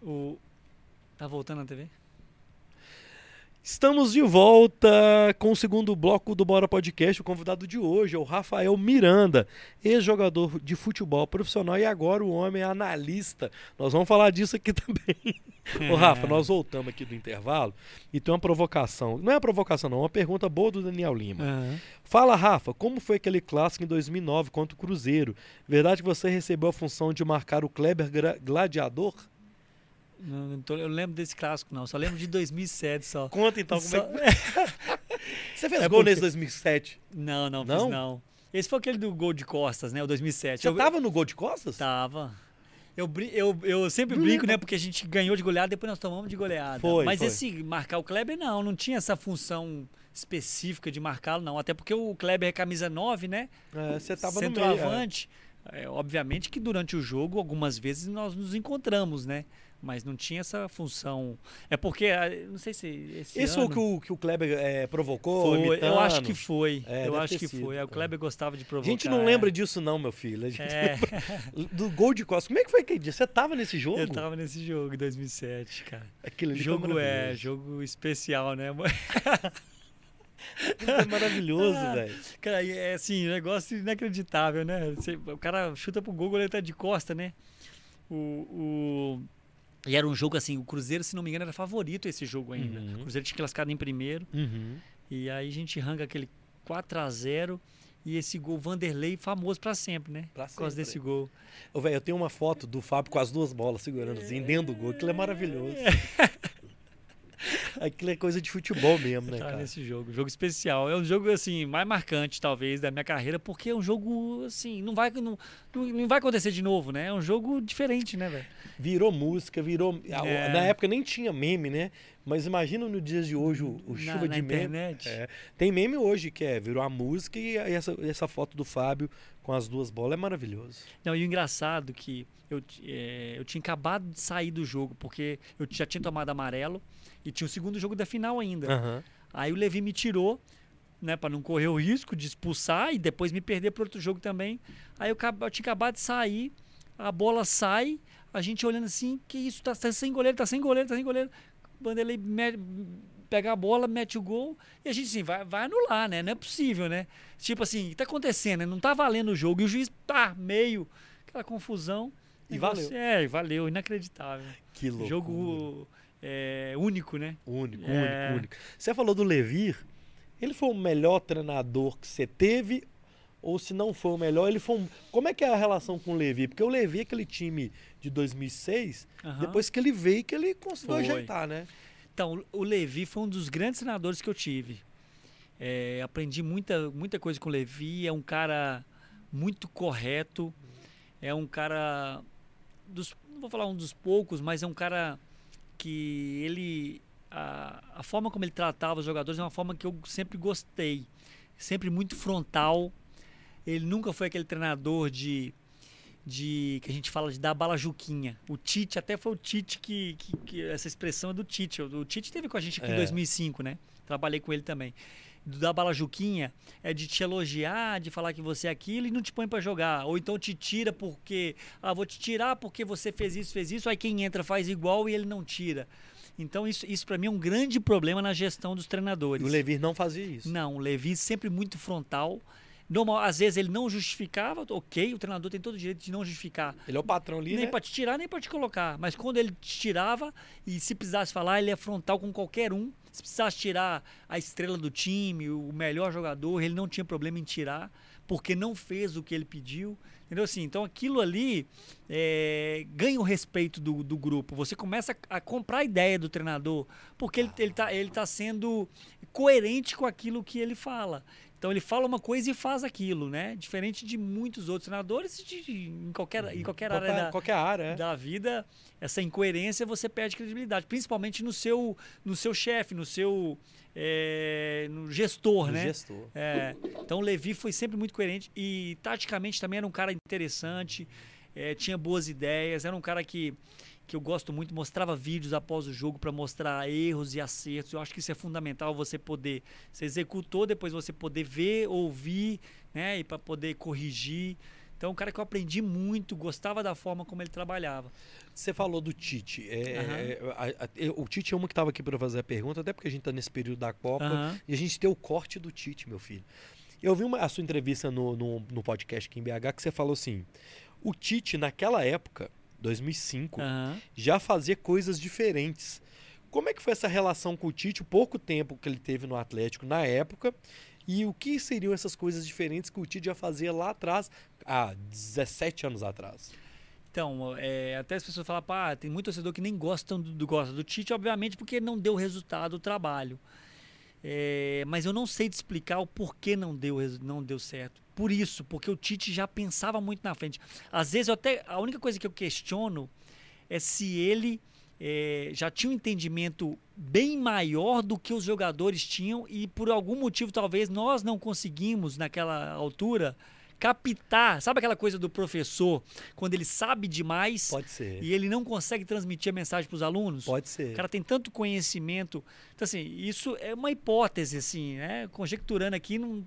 O... Tá voltando na TV? Estamos de volta com o segundo bloco do Bora Podcast. O convidado de hoje é o Rafael Miranda, ex-jogador de futebol profissional e agora o homem é analista. Nós vamos falar disso aqui [LAUGHS] também. Ô Rafa, nós voltamos aqui do intervalo e tem uma provocação. Não é uma provocação, não, é uma pergunta boa do Daniel Lima. Aham. Fala, Rafa, como foi aquele clássico em 2009 contra o Cruzeiro? Verdade que você recebeu a função de marcar o Kleber Gladiador? Não, não tô- eu não lembro desse clássico, não. Só lembro de 2007 só. Conta então como Só- é que... [LAUGHS] [LAUGHS] Você fez É gol porque- nesse 2007? Não, não, Não? fiz não. Esse foi aquele do gol de costas, né? O 2007. Você eu, tava no gol de costas? Tava. Eu, eu, eu sempre Não brinco, lembro. né? Porque a gente ganhou de goleada, depois nós tomamos de goleada. Foi, Mas foi. esse marcar o Kleber, não. Não tinha essa função específica de marcá-lo, não. Até porque o Kleber é camisa 9, né? É, você tava no meio. Centroavante. É, obviamente que durante o jogo, algumas vezes nós nos encontramos, né? Mas não tinha essa função. É porque, ah, não sei se esse, Esse foi o ano que o, que o Kleber é, provocou? foi. Eu acho que foi. É, eu acho que sido, foi. É, O é. Kleber gostava de A provocar. gente não é. lembra disso não, meu filho. A gente É, [LAUGHS] Do gol de costas. Como é que foi aquele dia? Você tava nesse jogo? eu tava nesse jogo em 2007, cara. Aquilo Jogo é, jogo especial, né? Foi maravilhoso, [LAUGHS] Ah. velho. Cara, é assim, um negócio inacreditável, né? Você- o cara chuta pro gol, goleiro tá de costa, né? O, o- E era um jogo assim, o Cruzeiro, se não me engano, era favorito esse jogo ainda. Uhum. O Cruzeiro tinha classificado em primeiro. Uhum. E aí a gente arranca aquele 4 a 0 e esse gol Vanderlei famoso pra sempre, né? Pra Por causa sempre. desse gol. Ô, velho, eu tenho uma foto do Fábio com as duas bolas segurando assim, dentro do gol. Aquilo é maravilhoso. [LAUGHS] Aquilo é coisa de futebol mesmo, né, Tá cara? nesse jogo, jogo especial. É um jogo assim mais marcante talvez da minha carreira, porque é um jogo assim, não vai não, não vai acontecer de novo, né? É um jogo diferente, né, velho? Virou música, virou. É. Na época nem tinha meme, né? Mas imagina no dias de hoje o, o Na- chuva na de meme. internet. É. Tem meme hoje que é, virou a música e essa, essa foto do Fábio com as duas bolas é maravilhoso. Não, e o engraçado que eu, é, eu tinha acabado de sair do jogo, porque eu já tinha tomado amarelo e tinha o segundo jogo da final ainda. Aham. Aí o Levi me tirou, né, para não correr o risco de expulsar e depois me perder para outro jogo também. Aí eu, eu tinha acabado de sair, a bola sai, a gente olhando assim, que isso, tá, tá sem goleiro, tá sem goleiro, tá sem goleiro. O Vanderlei pega a bola, mete o gol e a gente assim, vai, vai anular, né? Não é possível, né? Tipo assim, o que tá acontecendo? Não tá valendo o jogo e o juiz, pá, meio, aquela confusão. E valeu. É, valeu, inacreditável. Que louco. Jogo é, único, né? Único, É. único, único. Você falou do Levir, ele foi o melhor treinador que você teve? Ou se não foi o melhor, ele foi um... Como é que é a relação com o Levi? Porque o Levi, aquele time de 2006, Aham. depois que ele veio, que ele conseguiu Foi. ajeitar, né? Então, o Levi foi um dos grandes treinadores que eu tive. É, aprendi muita, muita coisa com o Levi. É um cara muito correto. É um cara. Dos, não vou falar um dos poucos, mas é um cara que ele. A, a forma como ele tratava os jogadores é uma forma que eu sempre gostei. Sempre muito frontal. Ele nunca foi aquele treinador de. De, que a gente fala de dar bala juquinha. O Tite, até foi o Tite que, que, que- Essa expressão é do Tite. O, o Tite teve com a gente aqui É. em 2005, né? Trabalhei com ele também. Do dar bala juquinha é de te elogiar, de falar que você é aquilo e não te põe pra jogar. Ou então te tira porque. Ah, vou te tirar porque você fez isso, fez isso. Aí quem entra faz igual e ele não tira. Então isso, isso para mim é um grande problema na gestão dos E treinadores. o Levir não fazia isso. Não, o Levi sempre muito frontal. Normal, às vezes ele não justificava, ok, o treinador tem todo o direito de não justificar. Ele é o patrão ali, nem né? para te tirar, nem para te colocar. Mas quando ele te tirava, e se precisasse falar, ele é frontal com qualquer um. Se precisasse tirar a estrela do time, o melhor jogador, ele não tinha problema em tirar, porque não fez o que ele pediu. Entendeu assim? Então aquilo ali é, ganha o respeito do, do grupo. Você começa a comprar a ideia do treinador, porque ele, ele, tá, ele tá sendo coerente com aquilo que ele fala. Então ele fala uma coisa e faz aquilo, né? Diferente de muitos outros treinadores de, em qualquer, em qualquer área da, qualquer área, é. da vida, essa incoerência você perde credibilidade, principalmente no seu, no seu chefe, no seu é, no gestor, Do né? gestor. É, então o Levi foi sempre muito coerente e taticamente também era um cara interessante, é, tinha boas ideias, era um cara que, que eu gosto muito, mostrava vídeos após o jogo para mostrar erros e acertos. Eu acho que isso é fundamental você poder, você executou, depois você poder ver, ouvir, né, e para poder corrigir. Então, um cara que eu aprendi muito, gostava da forma como ele trabalhava. Você falou do Tite. É, é, a- a- o Tite é uma que estava aqui para fazer a pergunta, até porque a gente está nesse período da Copa Aham. e a gente tem o corte do Tite, meu filho. Eu vi uma- a sua entrevista no, no, no podcast aqui em BH que você falou assim: o Tite, naquela época, 2005, Aham. já fazia coisas diferentes. Como é que foi essa relação com o Tite, o pouco tempo que ele teve no Atlético na época? E o que seriam essas coisas diferentes que o Tite já fazia lá atrás, há 17 anos atrás? Então, é, até as pessoas falam, pá, tem muito torcedor que nem gostam do, do, gosta do Tite, obviamente, porque não deu resultado o trabalho. É, mas eu não sei te explicar o porquê não deu, não deu certo. Por isso, porque o Tite já pensava muito na frente. Às vezes, eu até, a única coisa que eu questiono é se ele é, já tinha um entendimento bem maior do que os jogadores tinham e por algum motivo talvez nós não conseguimos naquela altura captar, sabe aquela coisa do professor quando ele sabe demais Pode ser. e ele não consegue transmitir a mensagem para os alunos? Pode ser. O cara tem tanto conhecimento. Então, assim, isso é uma hipótese, assim, né? Conjecturando aqui, não.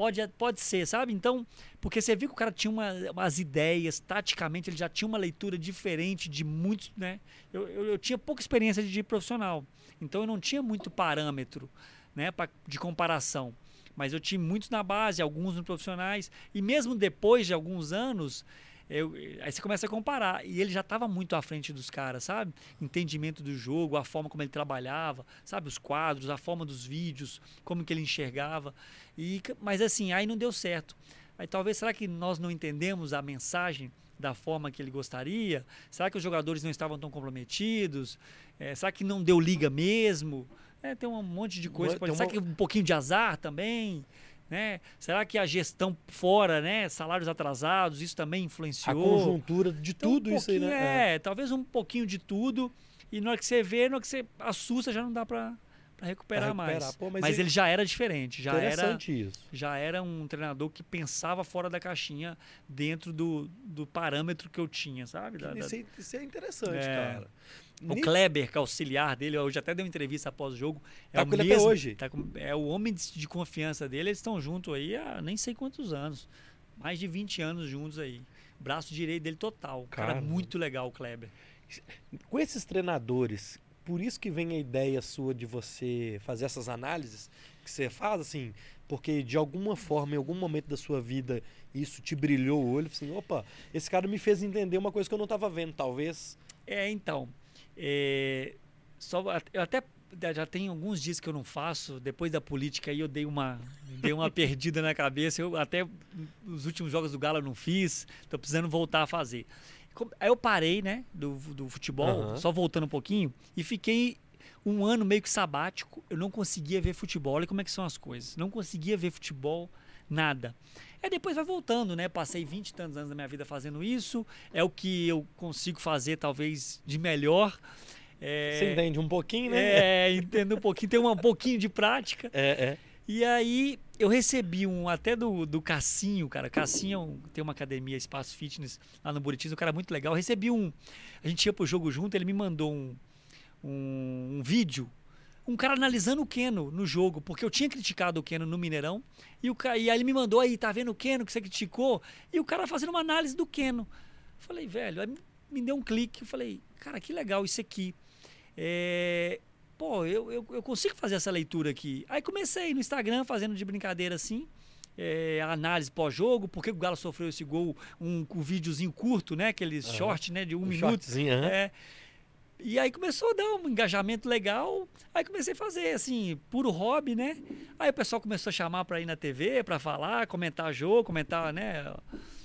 Pode, pode ser, sabe? Então, porque você viu que o cara tinha uma, umas ideias, taticamente ele já tinha uma leitura diferente de muitos, né? Eu, eu, eu tinha pouca experiência de profissional, então eu não tinha muito parâmetro, né, pra, de comparação. Mas eu tinha muitos na base, alguns no profissionais, e mesmo depois de alguns anos, eu- aí você começa a comparar. E ele já estava muito à frente dos caras, sabe? Entendimento do jogo, a forma como ele trabalhava, sabe? Os quadros, a forma dos vídeos, como que ele enxergava. E, mas assim, aí não deu certo. Aí talvez, será que nós não entendemos a mensagem da forma que ele gostaria? Será que os jogadores não estavam tão comprometidos? É, será que não deu liga mesmo? É, tem um monte de coisa. Pode, uma- será que um pouquinho de azar também? Né? Será que a gestão fora, né? Salários atrasados, isso também A influenciou? conjuntura de Então, tudo um isso aí, né? É, talvez um pouquinho de tudo. E na hora que você vê, na hora que você assusta, já não dá pra recuperar, recuperar. mais. Pô, mas mas ele- ele já era diferente, já era, isso. já era um treinador que pensava fora da caixinha dentro do, do parâmetro que eu tinha, sabe? Da- da- Isso, é, isso é interessante, É. cara. O Ni- Kleber, que é auxiliar dele, hoje até deu entrevista após o jogo. É Tá o com ele até mesmo, hoje. tá com- é o homem de, de confiança dele, eles estão juntos aí há nem sei quantos anos. Mais de 20 anos juntos aí. Braço direito dele total. Cara, Caramba. muito legal o Kleber. Com esses treinadores, por isso que vem a ideia sua de você fazer essas análises que você faz, assim, porque de alguma forma, em algum momento da sua vida, isso te brilhou o olho, assim, opa, esse cara me fez entender uma coisa que eu não estava vendo, talvez. É, então. É, só, eu até já tem alguns dias que eu não faço. Depois da política aí eu dei uma, dei uma [LAUGHS] perdida na cabeça. Eu até os últimos jogos do Galo eu não fiz. Tô precisando voltar a fazer. Aí eu parei, né, do, do futebol, Aham. só voltando um pouquinho, e fiquei um ano meio que sabático. Eu não conseguia ver futebol. Olha como é que são as coisas. Não conseguia ver futebol, nada. Aí depois vai voltando, né? Passei 20 e tantos anos da minha vida fazendo isso. É o que eu consigo fazer, talvez, de melhor. É, Você entende um pouquinho, né? é, entendo um pouquinho, tem um pouquinho de prática. É, é. E aí eu recebi um até do, do Cassinho, cara. Cassinho é tem uma academia Espaço Fitness lá no Buritis, um cara muito legal. Eu recebi um. A gente ia pro jogo junto, ele me mandou um, um, um vídeo. Um cara analisando o Keno no jogo, porque eu tinha criticado o Keno no Mineirão. E, o, e aí ele me mandou aí, tá vendo o Keno que você criticou? E o cara fazendo uma análise do Keno. Falei, velho, aí me- deu um clique. Eu falei, cara, que legal isso aqui. É, pô, eu, eu, eu consigo fazer essa leitura aqui. Aí comecei no Instagram fazendo de brincadeira assim. é, análise pós-jogo, por que o Galo sofreu esse gol, um, um videozinho curto, né? Aqueles Aham. short, né? De um, Um minuto. shortzinho, aham. É. E aí começou a dar um engajamento legal. Aí comecei a fazer, assim, puro hobby, né? Aí o pessoal começou a chamar pra ir na TV, pra falar, comentar jogo, comentar, né?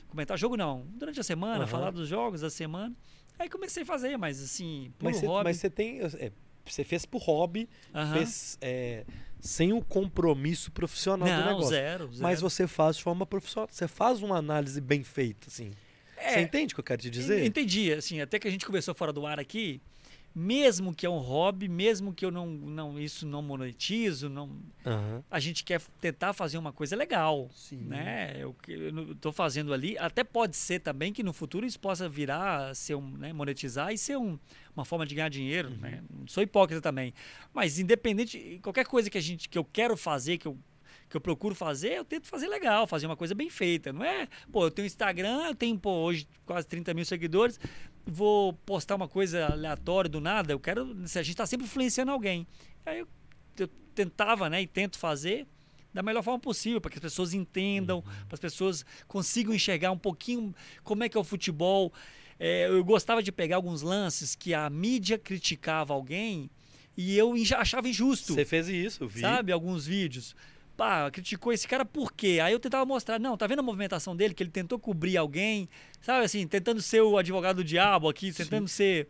Comentar jogo não, durante a semana, Aham. falar dos jogos da semana. Aí comecei a fazer, mas assim, puro Mas você, hobby. mas você tem. é, você fez por hobby, Aham. fez é, sem o compromisso profissional do Não, negócio. zero, zero. Mas você faz de forma profissional. Você faz uma análise bem feita, assim. Você É, entende o que eu quero te dizer? Entendi, assim, até que a gente conversou fora do ar aqui, mesmo que é um hobby, mesmo que eu não, não isso não monetizo, não, Aham. a gente quer tentar fazer uma coisa legal, Sim. né? Eu, estou fazendo ali, até pode ser também que no futuro isso possa virar, ser um, né, monetizar e ser um, uma forma de ganhar dinheiro, Uhum. né? Não sou hipócrita também, mas independente, qualquer coisa que a gente, que eu quero fazer, que eu que eu procuro fazer, eu tento fazer legal, fazer uma coisa bem feita. Não é, pô, eu tenho Instagram, eu tenho, pô, hoje quase 30 mil seguidores, vou postar uma coisa aleatória do nada, eu quero. Se a gente está sempre influenciando alguém. Aí eu, eu tentava, né, e tento fazer da melhor forma possível, para que as pessoas entendam, para as pessoas consigam enxergar um pouquinho como é que é o futebol. É, eu gostava de pegar alguns lances que a mídia criticava alguém e eu achava injusto Você fez isso, vi. sabe? Alguns vídeos. Pá, criticou esse cara por quê? Aí eu tentava mostrar, não, tá vendo a movimentação dele, que ele tentou cobrir alguém, sabe assim, tentando ser o advogado do diabo aqui, tentando ser.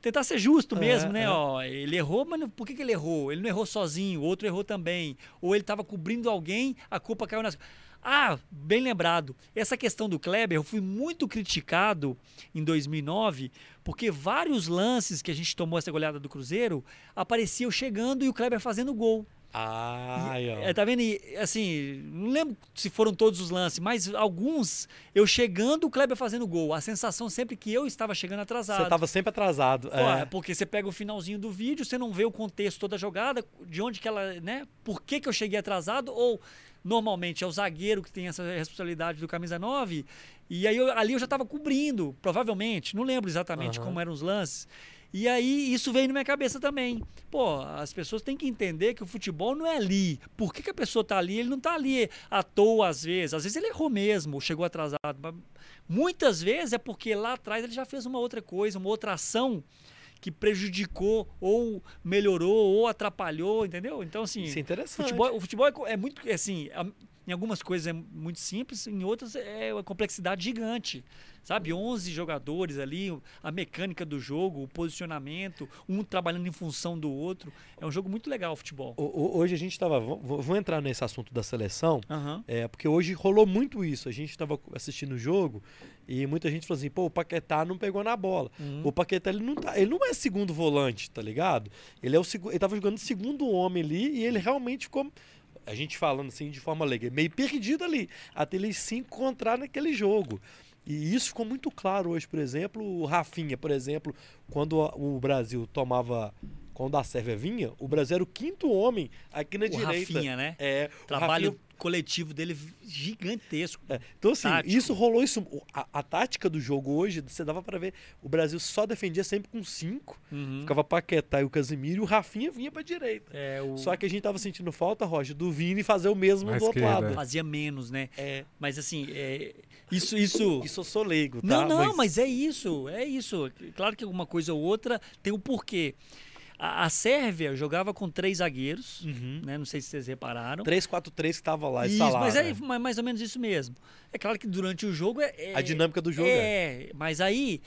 Tentar ser justo É, mesmo, né? é. Ó, ele errou, mas por que, que ele errou? Ele não errou sozinho, o outro errou também. Ou ele estava cobrindo alguém, a culpa caiu nas. Ah, bem lembrado. Essa questão do Kleber, eu fui muito criticado em 2009, porque vários lances que a gente tomou essa goleada do Cruzeiro apareciam chegando e o Kleber fazendo gol. Ó. É, tá vendo? E, assim, não lembro se foram todos os lances, mas alguns eu chegando, o Kleber fazendo gol. A sensação sempre que eu estava chegando atrasado. Você tava sempre atrasado. Pô, é. é porque você pega o finalzinho do vídeo, você não vê o contexto toda a jogada, de onde que ela, né? Por que, que eu cheguei atrasado? Ou normalmente é o zagueiro que tem essa responsabilidade do camisa 9, e aí eu- ali eu já estava cobrindo, provavelmente, não lembro exatamente Aham. como eram os lances. E aí isso veio na minha cabeça também. Pô, as pessoas têm que entender que o futebol não é ali. Por que, que a pessoa tá ali? Ele não tá ali à toa às vezes. Às vezes ele errou mesmo, chegou atrasado. Muitas vezes é porque lá atrás ele já fez uma outra coisa, uma outra ação que prejudicou ou melhorou ou atrapalhou, entendeu? Então assim, Isso é interessante. futebol, o futebol é é muito assim, a- em algumas coisas é muito simples, em outras é uma complexidade gigante. Sabe, 11 jogadores ali, a mecânica do jogo, o posicionamento, um trabalhando em função do outro. É um jogo muito legal o futebol. Hoje a gente tava. Vou, entrar nesse assunto da seleção. Aham. É, porque hoje rolou muito isso. A gente estava assistindo o jogo e muita gente falou assim: pô, o Paquetá não pegou na bola. Uhum. O Paquetá ele não, tá, ele não é segundo volante, tá ligado? Ele, é o, ele tava jogando segundo homem ali e ele realmente ficou. A gente falando assim de forma leiga, meio perdido ali, até ele se encontrar naquele jogo. E isso ficou muito claro hoje, por exemplo, o Rafinha, por exemplo, quando o Brasil tomava. Quando a Sérvia vinha, o Brasil era o quinto homem aqui na O direita. Rafinha, né? É, o Trabalho Rafinha- coletivo dele gigantesco. é, Então, assim, Tático. isso rolou isso. o- A, a tática do jogo hoje, você dava pra ver, o Brasil só defendia sempre com cinco. Uhum. Ficava Paquetá e o Casimiro e o Rafinha vinha pra direita. É, o... Só que a gente tava sentindo falta, Roger, do Vini fazer o mesmo Na do outro lado. fazia menos, né? É, Mas assim, é, isso, isso. isso eu sou leigo, tá? Não, não, mas... é isso, é isso. Claro que uma coisa ou outra tem um porquê. A, a Sérvia jogava com três zagueiros, Uhum. né? Não sei se vocês repararam. 3-4-3 que tava lá, Isso, instalado, mas é né? ma- mais ou menos isso mesmo. É claro que durante o jogo é. é- A dinâmica do jogo é. é. mas aí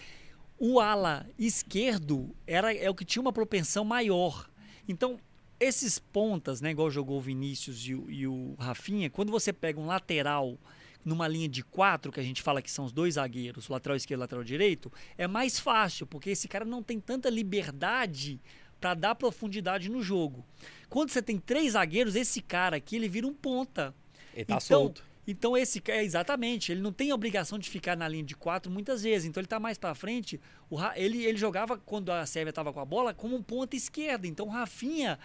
o ala esquerdo era é o que tinha uma propensão maior. Então esses pontas, né, igual jogou o Vinícius e o, e o Rafinha, quando você pega um lateral numa linha de quatro, que a gente fala que são os dois zagueiros, o lateral esquerdo e o lateral direito, é mais fácil, porque esse cara não tem tanta liberdade para dar profundidade no jogo. Quando você tem três zagueiros, esse cara aqui ele vira um ponta. Ele tá então, solto. Então esse cara, exatamente, ele não tem a obrigação de ficar na linha de quatro muitas vezes. Então ele tá mais para frente. O ele, ele jogava quando a Sérvia estava com a bola como um ponta esquerda. Então o Rafinha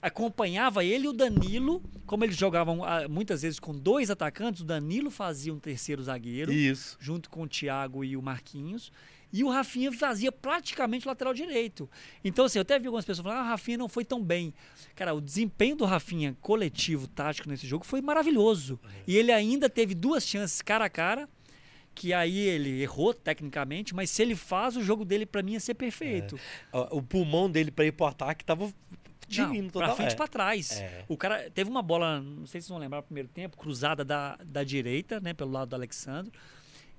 acompanhava ele e o Danilo, como eles jogavam ah, muitas vezes com dois atacantes, o Danilo fazia um terceiro zagueiro Isso. junto com o Thiago e o Marquinhos. E o Rafinha fazia praticamente o lateral direito. Então, assim, eu até vi algumas pessoas falando, ah, o Rafinha não foi tão bem. Cara, o desempenho do Rafinha coletivo, tático nesse jogo foi maravilhoso. E ele ainda teve duas chances cara a cara, que aí ele errou tecnicamente, mas se ele faz, o jogo dele para mim ia ser perfeito. Ó, O pulmão dele pra ir pro ataque tava Não, tinindo pra total. frente é. pra trás. É. O cara teve uma bola, não sei se vocês vão lembrar no primeiro tempo, cruzada da, da direita, né, pelo lado do Alexandre.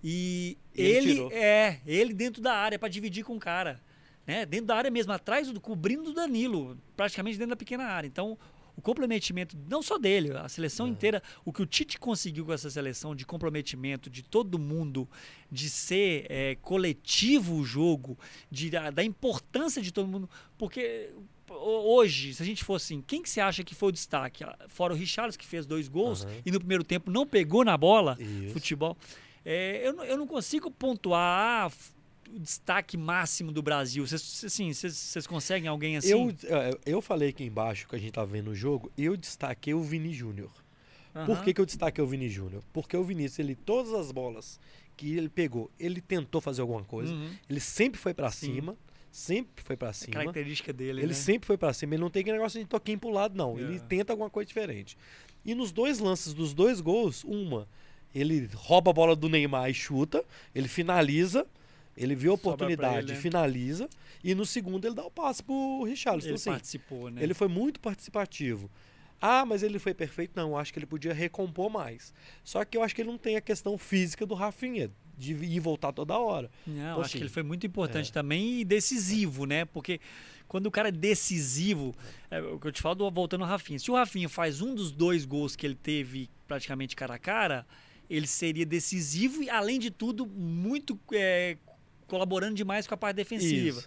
E E ele ele, é, ele dentro da área pra dividir com o cara, né? Dentro da área mesmo, atrás do cobrindo do Danilo, praticamente dentro da pequena área. Então, o comprometimento não só dele, a seleção inteira, o que o Tite conseguiu com essa seleção de comprometimento de todo mundo, de ser é, coletivo o jogo, de, da, da importância de todo mundo, porque ho- hoje, se a gente fosse assim, quem que você acha que foi o destaque? Fora o Richarlison, que fez dois gols Aham. e no primeiro tempo não pegou na bola, Isso. futebol. É, eu, não- eu não consigo pontuar o destaque máximo do Brasil. Vocês, assim, conseguem alguém assim? Eu, é, eu falei aqui embaixo que a gente tá vendo o jogo, eu destaquei o Vini Júnior. Por Aham. que, que eu destaquei o Vini Júnior? Porque o Vinícius, ele, todas as bolas que ele pegou, ele tentou fazer alguma coisa. Uhum. Ele sempre foi Sim. cima. Sempre foi pra É cima. característica dele, Ele né? sempre foi pra cima. Ele não tem aquele negócio de toquinho pro lado, não. Ele É. tenta alguma coisa diferente. E nos dois lances dos dois gols, uma, ele rouba a bola do Neymar e chuta. Ele finaliza. Ele viu a oportunidade, ele, né? finaliza. E no segundo ele dá o passe pro Richarlison. Ele assim, participou, né? ele foi muito participativo. Ah, mas ele foi perfeito? Não, eu acho que ele podia recompor mais. Só que eu acho que ele não tem a questão física do Rafinha, de ir voltar toda hora. Não, Então, acho assim, que ele foi muito importante é. também e decisivo, né? Porque quando o cara é decisivo, é o que eu te falo do, voltando ao Rafinha. Se o Rafinha faz um dos dois gols que ele teve praticamente cara a cara, ele seria decisivo e, além de tudo, muito é, colaborando demais com a parte defensiva.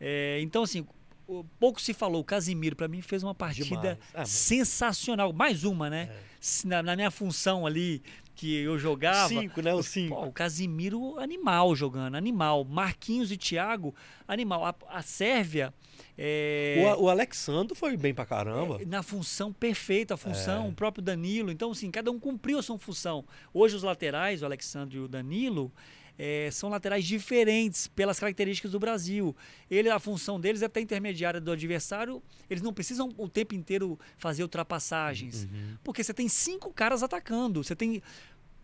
É, então, assim, o- pouco se falou. O Casimiro, para mim, fez uma partida. Ah, sensacional. Mais uma, né? É. Na, na minha função ali, que eu jogava. Cinco, né? Os cinco. Pô, o Casimiro, animal jogando, animal. Marquinhos e Thiago, animal. A, a Sérvia. É, O, o Alexandre foi bem pra caramba. é, na função perfeita, a função, É. o próprio Danilo. Então, assim, cada um cumpriu a sua função. Hoje, os laterais, o Alexandre e o Danilo, é, são laterais diferentes pelas características do Brasil. Ele, a função deles é até intermediária do adversário. Eles não precisam o tempo inteiro fazer ultrapassagens. Uhum. Porque você tem cinco caras atacando. Você tem.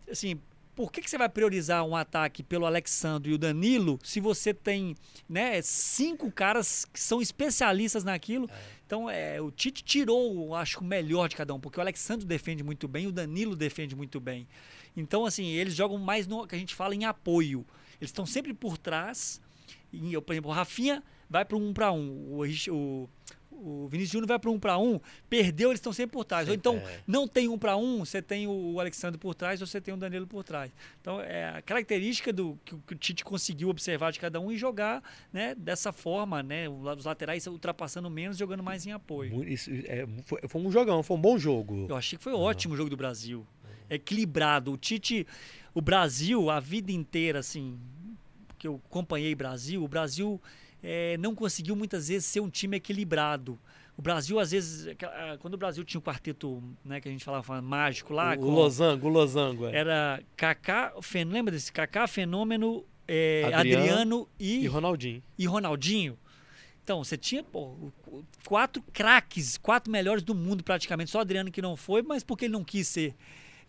Assim, por que, que você vai priorizar um ataque pelo Alexandre e o Danilo se você tem né, cinco caras que são especialistas naquilo? Então, é, o Tite tirou, acho, o melhor de cada um, porque o Alexandre defende muito bem, o Danilo defende muito bem. Então, assim, eles jogam mais no que a gente fala em apoio. Eles estão sempre por trás. E, por exemplo, o Rafinha vai para um 1 para 1. O, o, o Vinícius Júnior vai para um para um, perdeu, eles estão sempre por trás. Ou então, é. não tem um para um, você tem o Alexandre por trás ou você tem o Danilo por trás. Então, é a característica do que, o- Tite conseguiu observar de cada um e jogar né, dessa forma, né? Os laterais ultrapassando menos, jogando mais em apoio. Isso é, foi, foi um jogão, foi um bom jogo. Eu achei que foi ótimo o jogo do Brasil. Equilibrado. O Tite, o Brasil, a vida inteira, assim, que eu acompanhei Brasil, o Brasil eh, não conseguiu muitas vezes ser um time equilibrado. O Brasil, às vezes, quando o Brasil tinha o quarteto, né, que a gente falava mágico lá, o, com- o Losango, o Losango. É. era Kaká, lembra desse Kaká, Fenômeno, eh, Adriano Adriano, E Ronaldinho. e Ronaldinho. Então, você tinha pô, quatro craques, quatro melhores do mundo praticamente. Só o Adriano que não foi, mas porque ele não quis ser,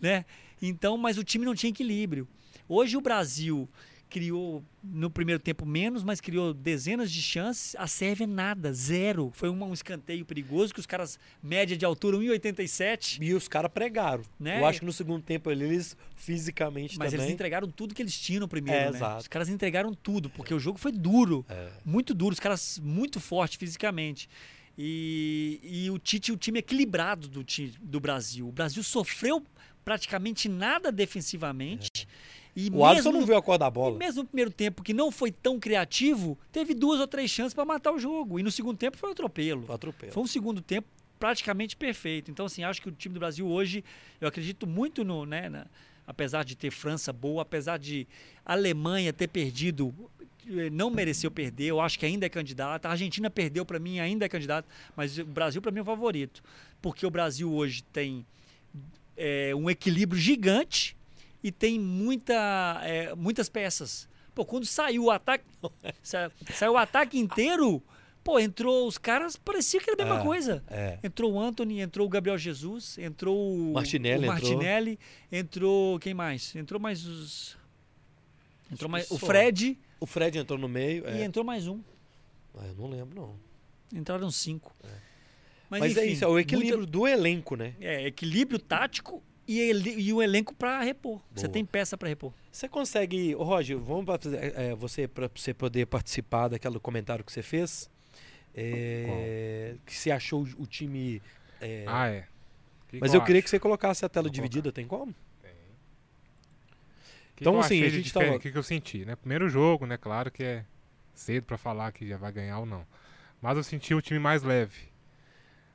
né? Então, mas o time não tinha equilíbrio. Hoje o Brasil criou no primeiro tempo menos, mas criou dezenas de chances. A Sérvia nada, zero. Foi um, um escanteio perigoso que os caras média de altura 1,87, E os caras pregaram. Né? Eu acho que no segundo tempo eles fisicamente mas eles também. entregaram tudo que eles tinham no primeiro, É, né? exato. Os caras entregaram tudo, porque o jogo foi duro. É. muito duro, os caras muito fortes fisicamente. E, e o Tite, o time equilibrado do, do Brasil. O Brasil sofreu praticamente nada defensivamente. E O Alisson não viu a cor da e bola. mesmo no primeiro tempo, que não foi tão criativo, teve duas ou três chances para matar o jogo. E no segundo tempo foi um atropelo. Foi atropelo. Foi um segundo tempo praticamente perfeito. Então, assim, acho que o time do Brasil hoje, eu acredito muito no, né, na- apesar de ter França boa, apesar de Alemanha ter perdido, eh, não mereceu perder, eu acho que ainda é candidata. A Argentina perdeu para mim, ainda é candidata, mas o Brasil para mim é o favorito, porque o Brasil hoje tem eh, um equilíbrio gigante e tem muita, eh, muitas peças. Pô, quando saiu o ataque. [LAUGHS] sa- saiu o ataque inteiro, pô, entrou os caras, parecia que era a mesma É, coisa. É. Entrou o Anthony, entrou o Gabriel Jesus, entrou o Martinelli o entrou. Martinelli, entrou quem mais? Entrou mais os. Entrou mais o. Fred O Fred entrou no meio. e É. entrou mais um. Ah, eu não lembro, não. Entraram cinco. Mas, Mas, é enfim, isso, é o equilíbrio muita- do elenco, né? é, equilíbrio tático e, ele- e o elenco pra repor. Você Boa. tem peça pra repor. Você consegue. Ô, Roger, vamos pra fazer, é, você para você poder participar daquele comentário que você fez. É, que você achou o time. é, Ah, é. Que mas que eu queria acho? que você colocasse a tela Vou dividida, tem como? Que Então, que eu assim, achei a de gente tava- O que, que eu senti, né? Primeiro jogo, né? Claro que é cedo pra falar que já vai ganhar ou não. Mas eu senti o time mais leve.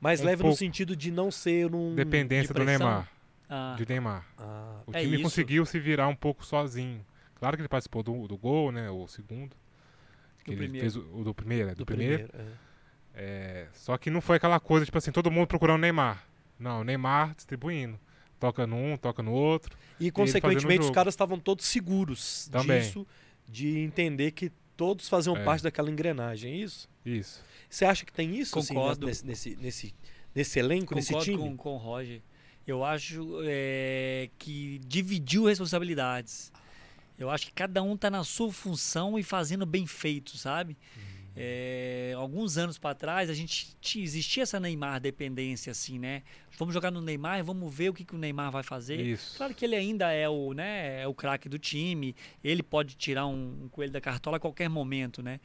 Mais Um leve no pouco. sentido de não ser um. Dependência do pressão? Neymar. Ah, De Neymar. Ah, O É time isso. conseguiu se virar um pouco sozinho. Claro que ele participou do, do gol, né? O segundo. Que Do ele primeiro. fez o, o do primeiro, é, do, do primeiro. primeiro. é. É, só que não foi aquela coisa, tipo assim, todo mundo procurando o Neymar. Não, o Neymar distribuindo. Toca num, toca no outro. E, consequentemente, os caras estavam todos seguros Também. disso, de entender que todos faziam É. parte daquela engrenagem, é isso? Isso. Você acha que tem isso assim, Concordo. nesse, nesse, nesse, nesse elenco, nesse concordo time? com, com o Roger. Eu acho é, que dividiu responsabilidades. Eu acho que cada um tá na sua função e fazendo bem feito, sabe? Uhum. É, alguns anos para trás a gente tinha, existia essa Neymar dependência assim, né? Vamos jogar no Neymar e vamos ver o que, que o Neymar vai fazer. Isso. Claro que ele ainda é o, né, é o craque do time, ele pode tirar um, um coelho da cartola a qualquer momento, né?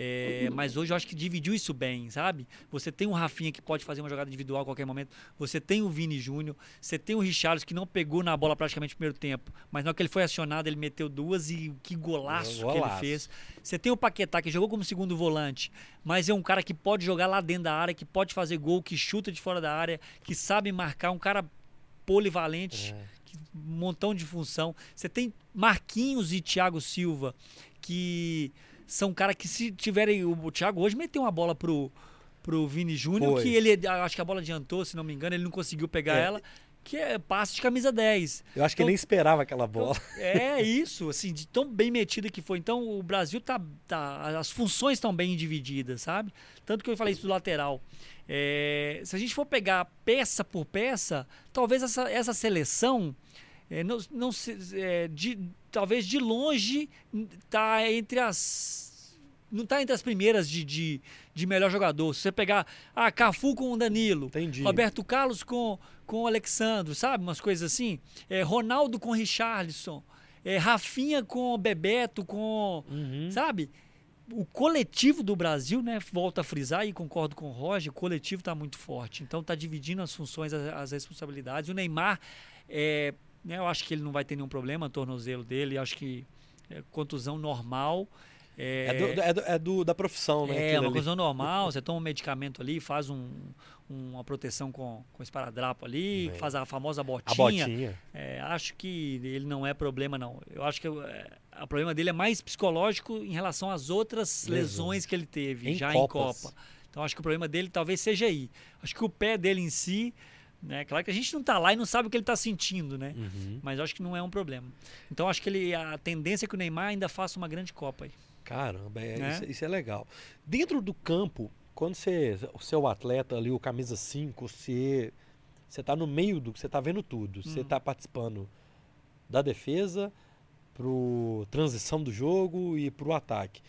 É, mas hoje eu acho que dividiu isso bem, sabe? Você tem o Rafinha que pode fazer uma jogada individual a qualquer momento, você tem o Vini Júnior, você tem o Richarlison que não pegou na bola praticamente no primeiro tempo, mas na hora que ele foi acionado ele meteu duas e que golaço, que ele Golaço. fez. Você tem o Paquetá que jogou como segundo volante, mas é um cara que pode jogar lá dentro da área, que pode fazer gol, que chuta de fora da área, que sabe marcar, um cara polivalente É. um montão de função. Você tem Marquinhos e Thiago Silva, que são caras que se tiverem. O, Thiago hoje meteu uma bola pro, pro Vini Júnior, que ele. Acho que a bola adiantou, se não me engano, ele não conseguiu pegar É. ela. Que é passe de camisa 10. Eu acho que ele Então- nem esperava aquela bola. É isso, assim, de tão bem metida que foi. Então o Brasil tá. tá as funções estão bem divididas, sabe? Tanto que eu falei isso do lateral. É, se a gente for pegar peça por peça, talvez essa, essa seleção. é, não, não se, é, de, talvez de longe tá entre as. Não tá entre as primeiras de, de, de melhor jogador. Se você pegar ah, Cafu com o Danilo, Entendi. Roberto Carlos com, com o Alexandro, sabe? Umas coisas assim. É, Ronaldo com o Richarlison. É, Rafinha com o Bebeto, com. Uhum. Sabe? O coletivo do Brasil, né? Volto a frisar e concordo com o Roger, o coletivo está muito forte. Então tá dividindo as funções, as, as responsabilidades. O Neymar, é, eu acho que ele não vai ter nenhum problema, tornozelo dele, acho que é contusão normal. É, do, é do- é do- da profissão, né? É, uma coisa normal, você toma um medicamento ali, faz um, uma proteção com, com esparadrapo ali, faz a famosa botinha. A botinha. É, acho que ele não é problema, não. Eu acho que é, o problema dele é mais psicológico em relação às outras Lesões. lesões que ele teve Em já Copas. em Copa. Então acho que o problema dele talvez seja aí. Acho que o pé dele em si, né? Claro que a gente não tá lá e não sabe o que ele tá sentindo, né? Uhum. Mas acho que não é um problema. Então acho que ele, a tendência é que o Neymar ainda faça uma grande Copa aí. Caramba, é, Né? isso, isso é legal. Dentro do campo, quando você, o seu atleta ali, o camisa 5, você, você tá no meio do. Você tá vendo tudo. Você Hum. tá participando da defesa, pro transição do jogo e pro ataque.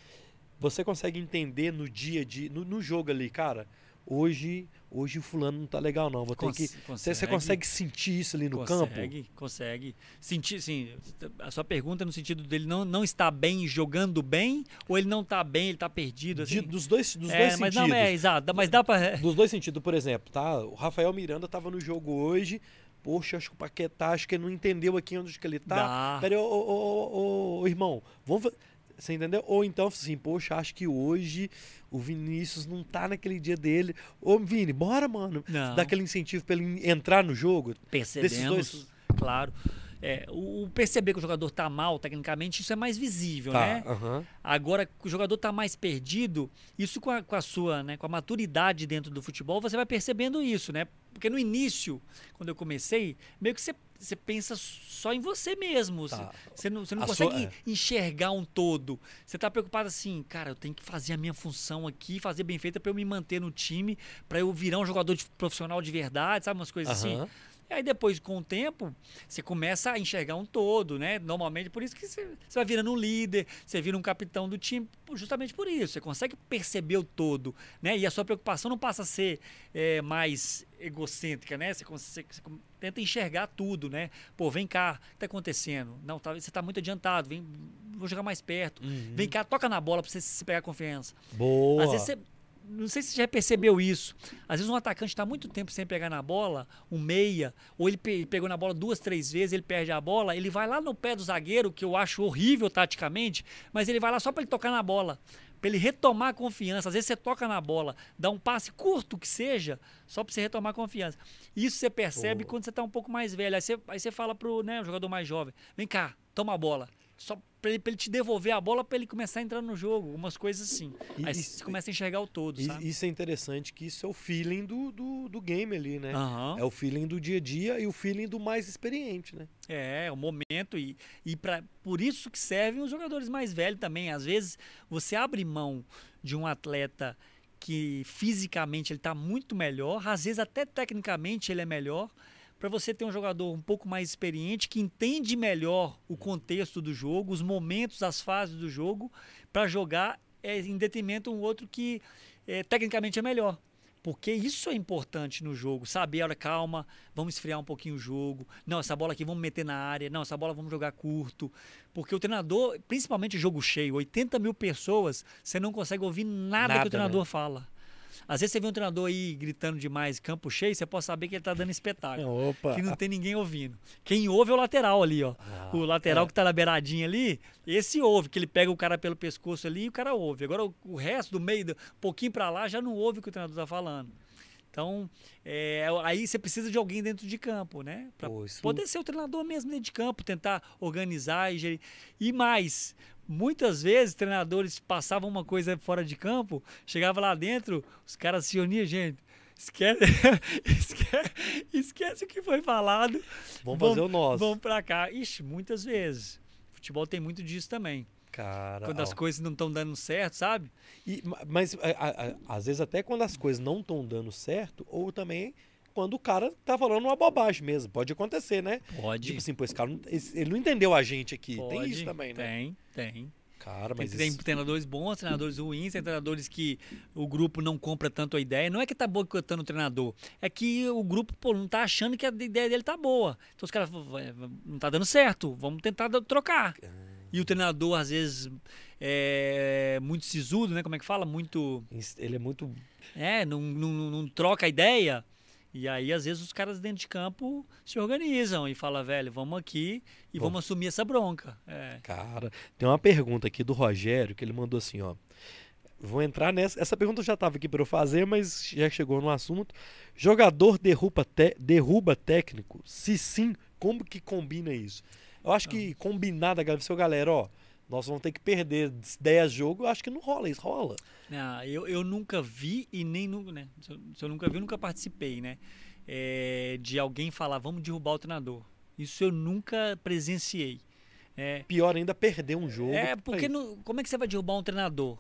Você consegue entender no dia de. No, no jogo ali, cara, hoje, hoje o fulano não tá legal, não. Vou ter Cons- que. Você, você consegue sentir isso ali no campo? Consegue, consegue. Sentir, sim, a sua pergunta é no sentido dele não, não estar bem jogando bem, ou ele não tá bem, ele tá perdido, De- assim? dos dois, dos é, dois mas sentidos. não, é, exato, mas dá pra... Dos dois sentidos, por exemplo, tá? O Rafael Miranda tava no jogo hoje. Poxa, acho que o Paquetá, acho que ele não entendeu aqui onde que ele tá. Dá. Peraí, ô, ô, ô, ô, irmão, vamos. Você entendeu? Ou então, assim, poxa, acho que hoje o Vinícius não tá naquele dia dele. Ô, Vini, bora, mano. Não. Dá aquele incentivo pra ele entrar no jogo. Percebemos, Desses dois- claro. É, o perceber que o jogador tá mal, tecnicamente, isso é mais visível, Tá, né? aham. Agora, que o jogador tá mais perdido, isso com a, com a sua, né, com a maturidade dentro do futebol, você vai percebendo isso, né? Porque no início, quando eu comecei, meio que você, você pensa só em você mesmo. Tá. Você não, você não consegue sua- é. enxergar um todo. Você tá preocupado assim, cara, eu tenho que fazer a minha função aqui, fazer bem feita para eu me manter no time, para eu virar um jogador de- profissional de verdade, sabe? Umas coisas assim. E aí depois, com o tempo, você começa a enxergar um todo, né? Normalmente, por isso que você, você vai virando um líder, você vira um capitão do time, justamente por isso. Você consegue perceber o todo, né? E a sua preocupação não passa a ser é, mais egocêntrica, né? Você, consegue- você tenta enxergar tudo, né? Pô, vem cá, o que tá acontecendo? Não, tá, você tá muito adiantado, vem, vou jogar mais perto. Uhum. Vem cá, toca na bola pra você se pegar confiança. Boa. Às vezes você. Não sei se você já percebeu isso. Às vezes um atacante está muito tempo sem pegar na bola, um meia, ou ele pe- pegou na bola duas, três vezes, ele perde a bola, ele vai lá no pé do zagueiro, que eu acho horrível taticamente, mas ele vai lá só para ele tocar na bola, para ele retomar a confiança. Às vezes você toca na bola, dá um passe curto que seja, só para você retomar a confiança. Isso você percebe quando você está um pouco mais velho. Aí você, aí você fala pro né, o jogador mais jovem: vem cá, toma a bola. Só para ele, ele te devolver a bola para ele começar a entrar no jogo, algumas coisas assim. E- Aí e- você começa a enxergar o todo, sabe? Isso é interessante, que isso é o feeling do, do, do game ali, né? Aham. É o feeling do dia a dia e o feeling do mais experiente, né? É, o momento e, e pra, por isso que servem os jogadores mais velhos também. Às vezes você abre mão de um atleta que fisicamente ele está muito melhor, às vezes até tecnicamente ele é melhor, para você ter um jogador um pouco mais experiente que entende melhor o contexto do jogo, os momentos, as fases do jogo, para jogar é, em detrimento um outro que é, tecnicamente é melhor. Porque isso é importante no jogo, saber, olha, calma, vamos esfriar um pouquinho o jogo. Não, essa bola aqui vamos meter na área. Não, essa bola vamos jogar curto. Porque o treinador, principalmente jogo cheio, 80 mil pessoas, você não consegue ouvir nada, Nada, que o treinador né? fala. Às vezes você vê um treinador aí gritando demais, campo cheio, você pode saber que ele tá dando espetáculo. [LAUGHS] Opa! Que não tem ninguém ouvindo. Quem ouve é o lateral ali, ó. Ah, o lateral é. que tá na beiradinha ali, esse ouve, que ele pega o cara pelo pescoço ali e o cara ouve. Agora o, o resto do meio, do- um pouquinho pra lá, já não ouve o que o treinador tá falando. Então, é, aí você precisa de alguém dentro de campo, né? Pra Pô, isso- poder ser o treinador mesmo dentro de campo, tentar organizar e gerir. E mais, muitas vezes treinadores passavam uma coisa fora de campo, chegava lá dentro, os caras se uniam, gente. Esquece, [LAUGHS] esquece, esquece o que foi falado. Vamos fazer o nosso. Vamos pra cá. Ixi, muitas vezes. Futebol tem muito disso também. Cara, Quando as ó. coisas não estão dando certo, sabe? E- ma- mas a- a- às vezes até quando as coisas não estão dando certo, ou também quando o cara tá falando uma bobagem mesmo. Pode acontecer, né? Pode. Tipo assim, pô, esse cara não, ele não entendeu a gente aqui. Tem Pode, isso também, né? Tem, tem. Cara, Tem, mas tem isso- treinadores bons, treinadores ruins, tem treinadores que o grupo não compra tanto a ideia. Não é que tá boicotando o treinador, é que o grupo pô, não tá achando que a ideia dele tá boa. Então os caras falam, "Vai, vai, não tá dando certo, vamos tentar trocar. E o treinador, às vezes, é muito sisudo, né? Como é que fala? Muito. ele é muito É, não, não- não troca a ideia. E aí, às vezes, os caras dentro de campo se organizam e falam, velho, vamos aqui e Vamos. vamos assumir essa bronca. É. Cara, tem uma pergunta aqui do Rogério que ele mandou assim, ó. Vou entrar nessa. Essa pergunta já estava aqui para eu fazer, mas já chegou no assunto. Jogador derruba, te- derruba técnico? Se sim, como que combina isso? Eu acho que combinar da galera, seu galera, ó, nós vamos ter que perder 10 jogos, eu acho que não rola isso, rola. Não, eu, eu nunca vi e nem nunca, né? Se eu, se eu nunca vi, eu nunca participei, né? É, de alguém falar, vamos derrubar o treinador. Isso eu nunca presenciei. É, Pior ainda perder um jogo. é porque não- como é que você vai derrubar um treinador?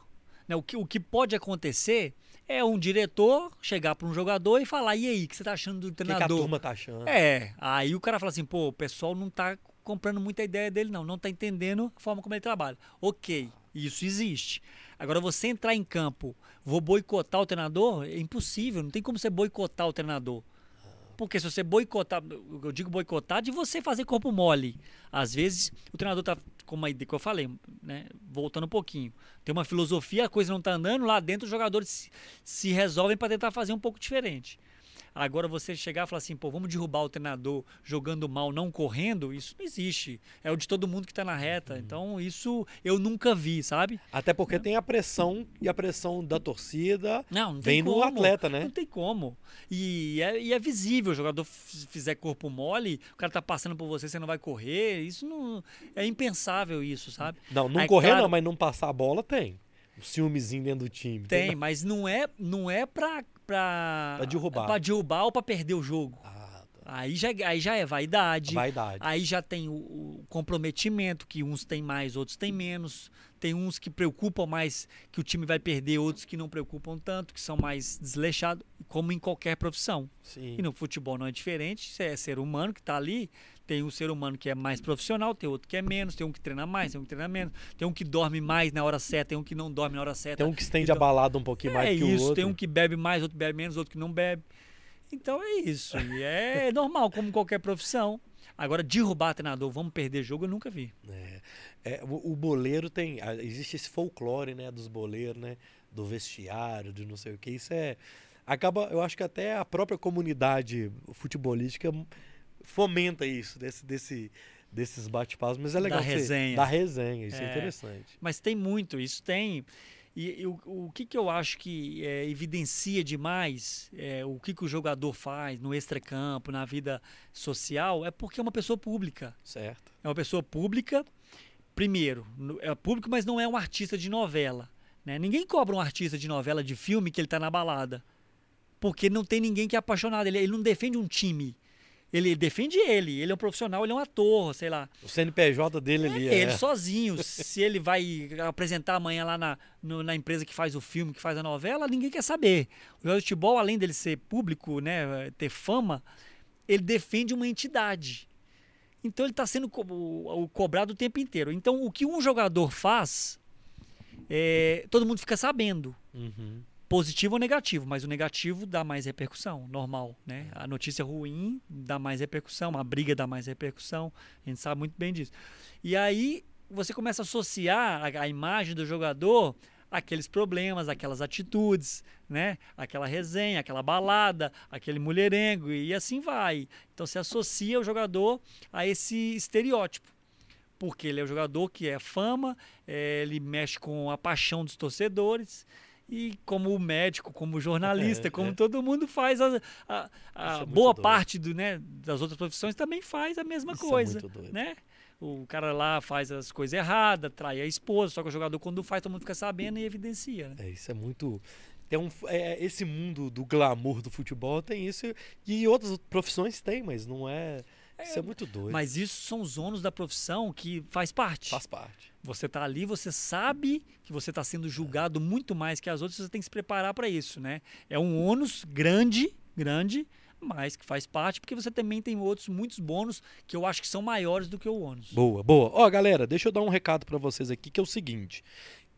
Né, o, que, o que pode acontecer é um diretor chegar para um jogador e falar, e aí, o que você tá achando do o que, que a treinador? turma tá achando? É, aí o cara fala assim, pô, o pessoal não tá comprando muita ideia dele, não, não tá entendendo a forma como ele trabalha. Ok, isso existe. Agora, você entrar em campo, vou boicotar o treinador, é impossível, não tem como você boicotar o treinador. Porque se você boicotar, eu digo boicotar de você fazer corpo mole. Às vezes o treinador tá com uma ideia que eu falei, né? Voltando um pouquinho. Tem uma filosofia, a coisa não tá andando, lá dentro os jogadores se, se resolvem para tentar fazer um pouco diferente. Agora você chegar e falar assim, pô, vamos derrubar o treinador jogando mal, não correndo, isso não existe. É o de todo mundo que tá na reta. Uhum. Então isso eu nunca vi, sabe? Até porque tem a pressão e a pressão da torcida Não, não vem no atleta, né? Não tem como. E é, e é visível, o jogador fizer corpo mole, o cara tá passando por você, você não vai correr. Isso não. É impensável isso, sabe? Não, não Aí, correr claro- não, mas não passar a bola tem. O ciúmezinho dentro do time. Tem, mas não é, não é pra, pra, Pra derrubar. pra derrubar ou pra perder o jogo. Ah, tá. Aí já, aí já é vaidade. Vaidade. Aí já tem o, o comprometimento, que uns têm mais, outros têm menos. Tem uns que preocupam mais que o time vai perder, outros que não preocupam tanto, que são mais desleixados, como em qualquer profissão. Sim. E no futebol não é diferente, você é ser humano que está ali, tem um ser humano que é mais profissional, tem outro que é menos, tem um que treina mais, tem um que treina menos, tem um que dorme mais na hora certa, tem um que não dorme na hora certa. Tem um que estende Então, a balada um pouquinho mais é que o isso, outro. tem um que bebe mais, outro bebe menos, outro que não bebe. Então é isso. E é [LAUGHS] normal, como qualquer profissão. Agora, derrubar treinador, vamos perder jogo, eu nunca vi. É, é, o, o boleiro tem. Existe esse folclore, né, dos boleiros, né? Do vestiário, de não sei o que. Isso é. Acaba, eu acho que até a própria comunidade futebolística fomenta isso, desse, desse, desses bate-papos. Mas é legal. Da você- resenha. Da resenha, isso é, É. interessante. Mas tem muito, isso tem. E, e o, o que, que eu acho que é, evidencia demais é, o que, que o jogador faz no extracampo, na vida social, é porque é uma pessoa pública. Certo. É uma pessoa pública, primeiro, é público, mas não é um artista de novela. Né? Ninguém cobra um artista de novela, de filme, que ele está na balada. Porque não tem ninguém que é apaixonado. Ele, ele não defende um time. Ele defende ele. Ele é um profissional, ele é um ator, sei lá. O CNPJ dele ali é. Ele sozinho. se ele vai apresentar amanhã lá na, no- na empresa que faz o filme, que faz a novela, ninguém quer saber. O jogador de futebol, além dele ser público, né, ter fama, ele defende uma entidade. Então ele está sendo co- o- o cobrado o tempo inteiro. Então o que um jogador faz, é, todo mundo fica sabendo. Uhum. Positivo ou negativo, mas o negativo dá mais repercussão, normal, né? A notícia ruim dá mais repercussão, a briga dá mais repercussão, a gente sabe muito bem disso. E aí você começa a associar a, a imagem do jogador àqueles problemas, aquelas atitudes, né? Aquela resenha, aquela balada, aquele mulherengo e assim vai. Então se associa o jogador a esse estereótipo porque ele é um jogador que é fama, eh, ele mexe com a paixão dos torcedores. E como médico, como jornalista, É, como é. todo mundo faz, a, a- a é boa doido. parte do, né, das outras profissões também faz a mesma Isso é coisa. muito doido. né? O cara lá faz as coisas erradas, trai a esposa, só que o jogador quando faz, todo mundo fica sabendo e evidencia. Né? É, isso é muito. Tem um, é, esse mundo do glamour do futebol tem isso. E outras profissões tem, mas não é. Isso é muito doido. Mas isso são os ônus da profissão que faz parte. Faz parte. Você tá ali, você sabe que você está sendo julgado muito mais que as outras, você tem que se preparar para isso, né? É um ônus grande, grande, mas que faz parte, porque você também tem outros muitos bônus que eu acho que são maiores do que o ônus. Boa, boa. Ó, galera, deixa eu dar um recado pra vocês aqui, que é o seguinte.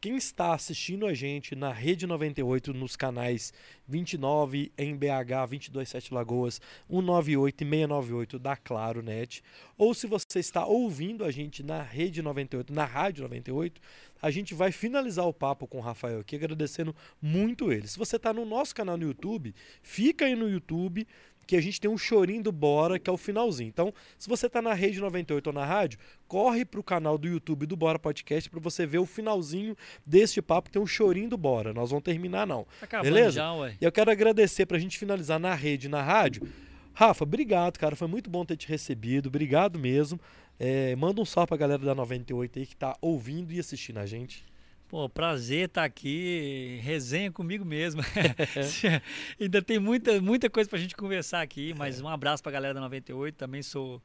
Quem está assistindo a gente na Rede 98, nos canais 29 em BH, 227 Lagoas, 198 e 698 da Claro Net, ou se você está ouvindo a gente na Rede 98, na Rádio 98, a gente vai finalizar o papo com o Rafael aqui, agradecendo muito ele. Se você está no nosso canal no YouTube, fica aí no YouTube, que a gente tem um chorinho do Bora, que é o finalzinho. Então, se você está na Rede 98 ou na rádio, corre pro canal do YouTube do Bora Podcast para você ver o finalzinho deste papo, que tem um chorinho do Bora. Nós vamos terminar, não. Tá Beleza? já. E eu quero agradecer pra gente finalizar na rede, e na rádio. Rafa, obrigado, cara. Foi muito bom ter te recebido. Obrigado mesmo. É, manda um salve pra galera da 98 aí que tá ouvindo e assistindo a gente. Pô, prazer estar aqui, resenha comigo mesmo. [LAUGHS] Ainda tem muita, muita coisa pra gente conversar aqui, mas um abraço pra galera da 98, também sou,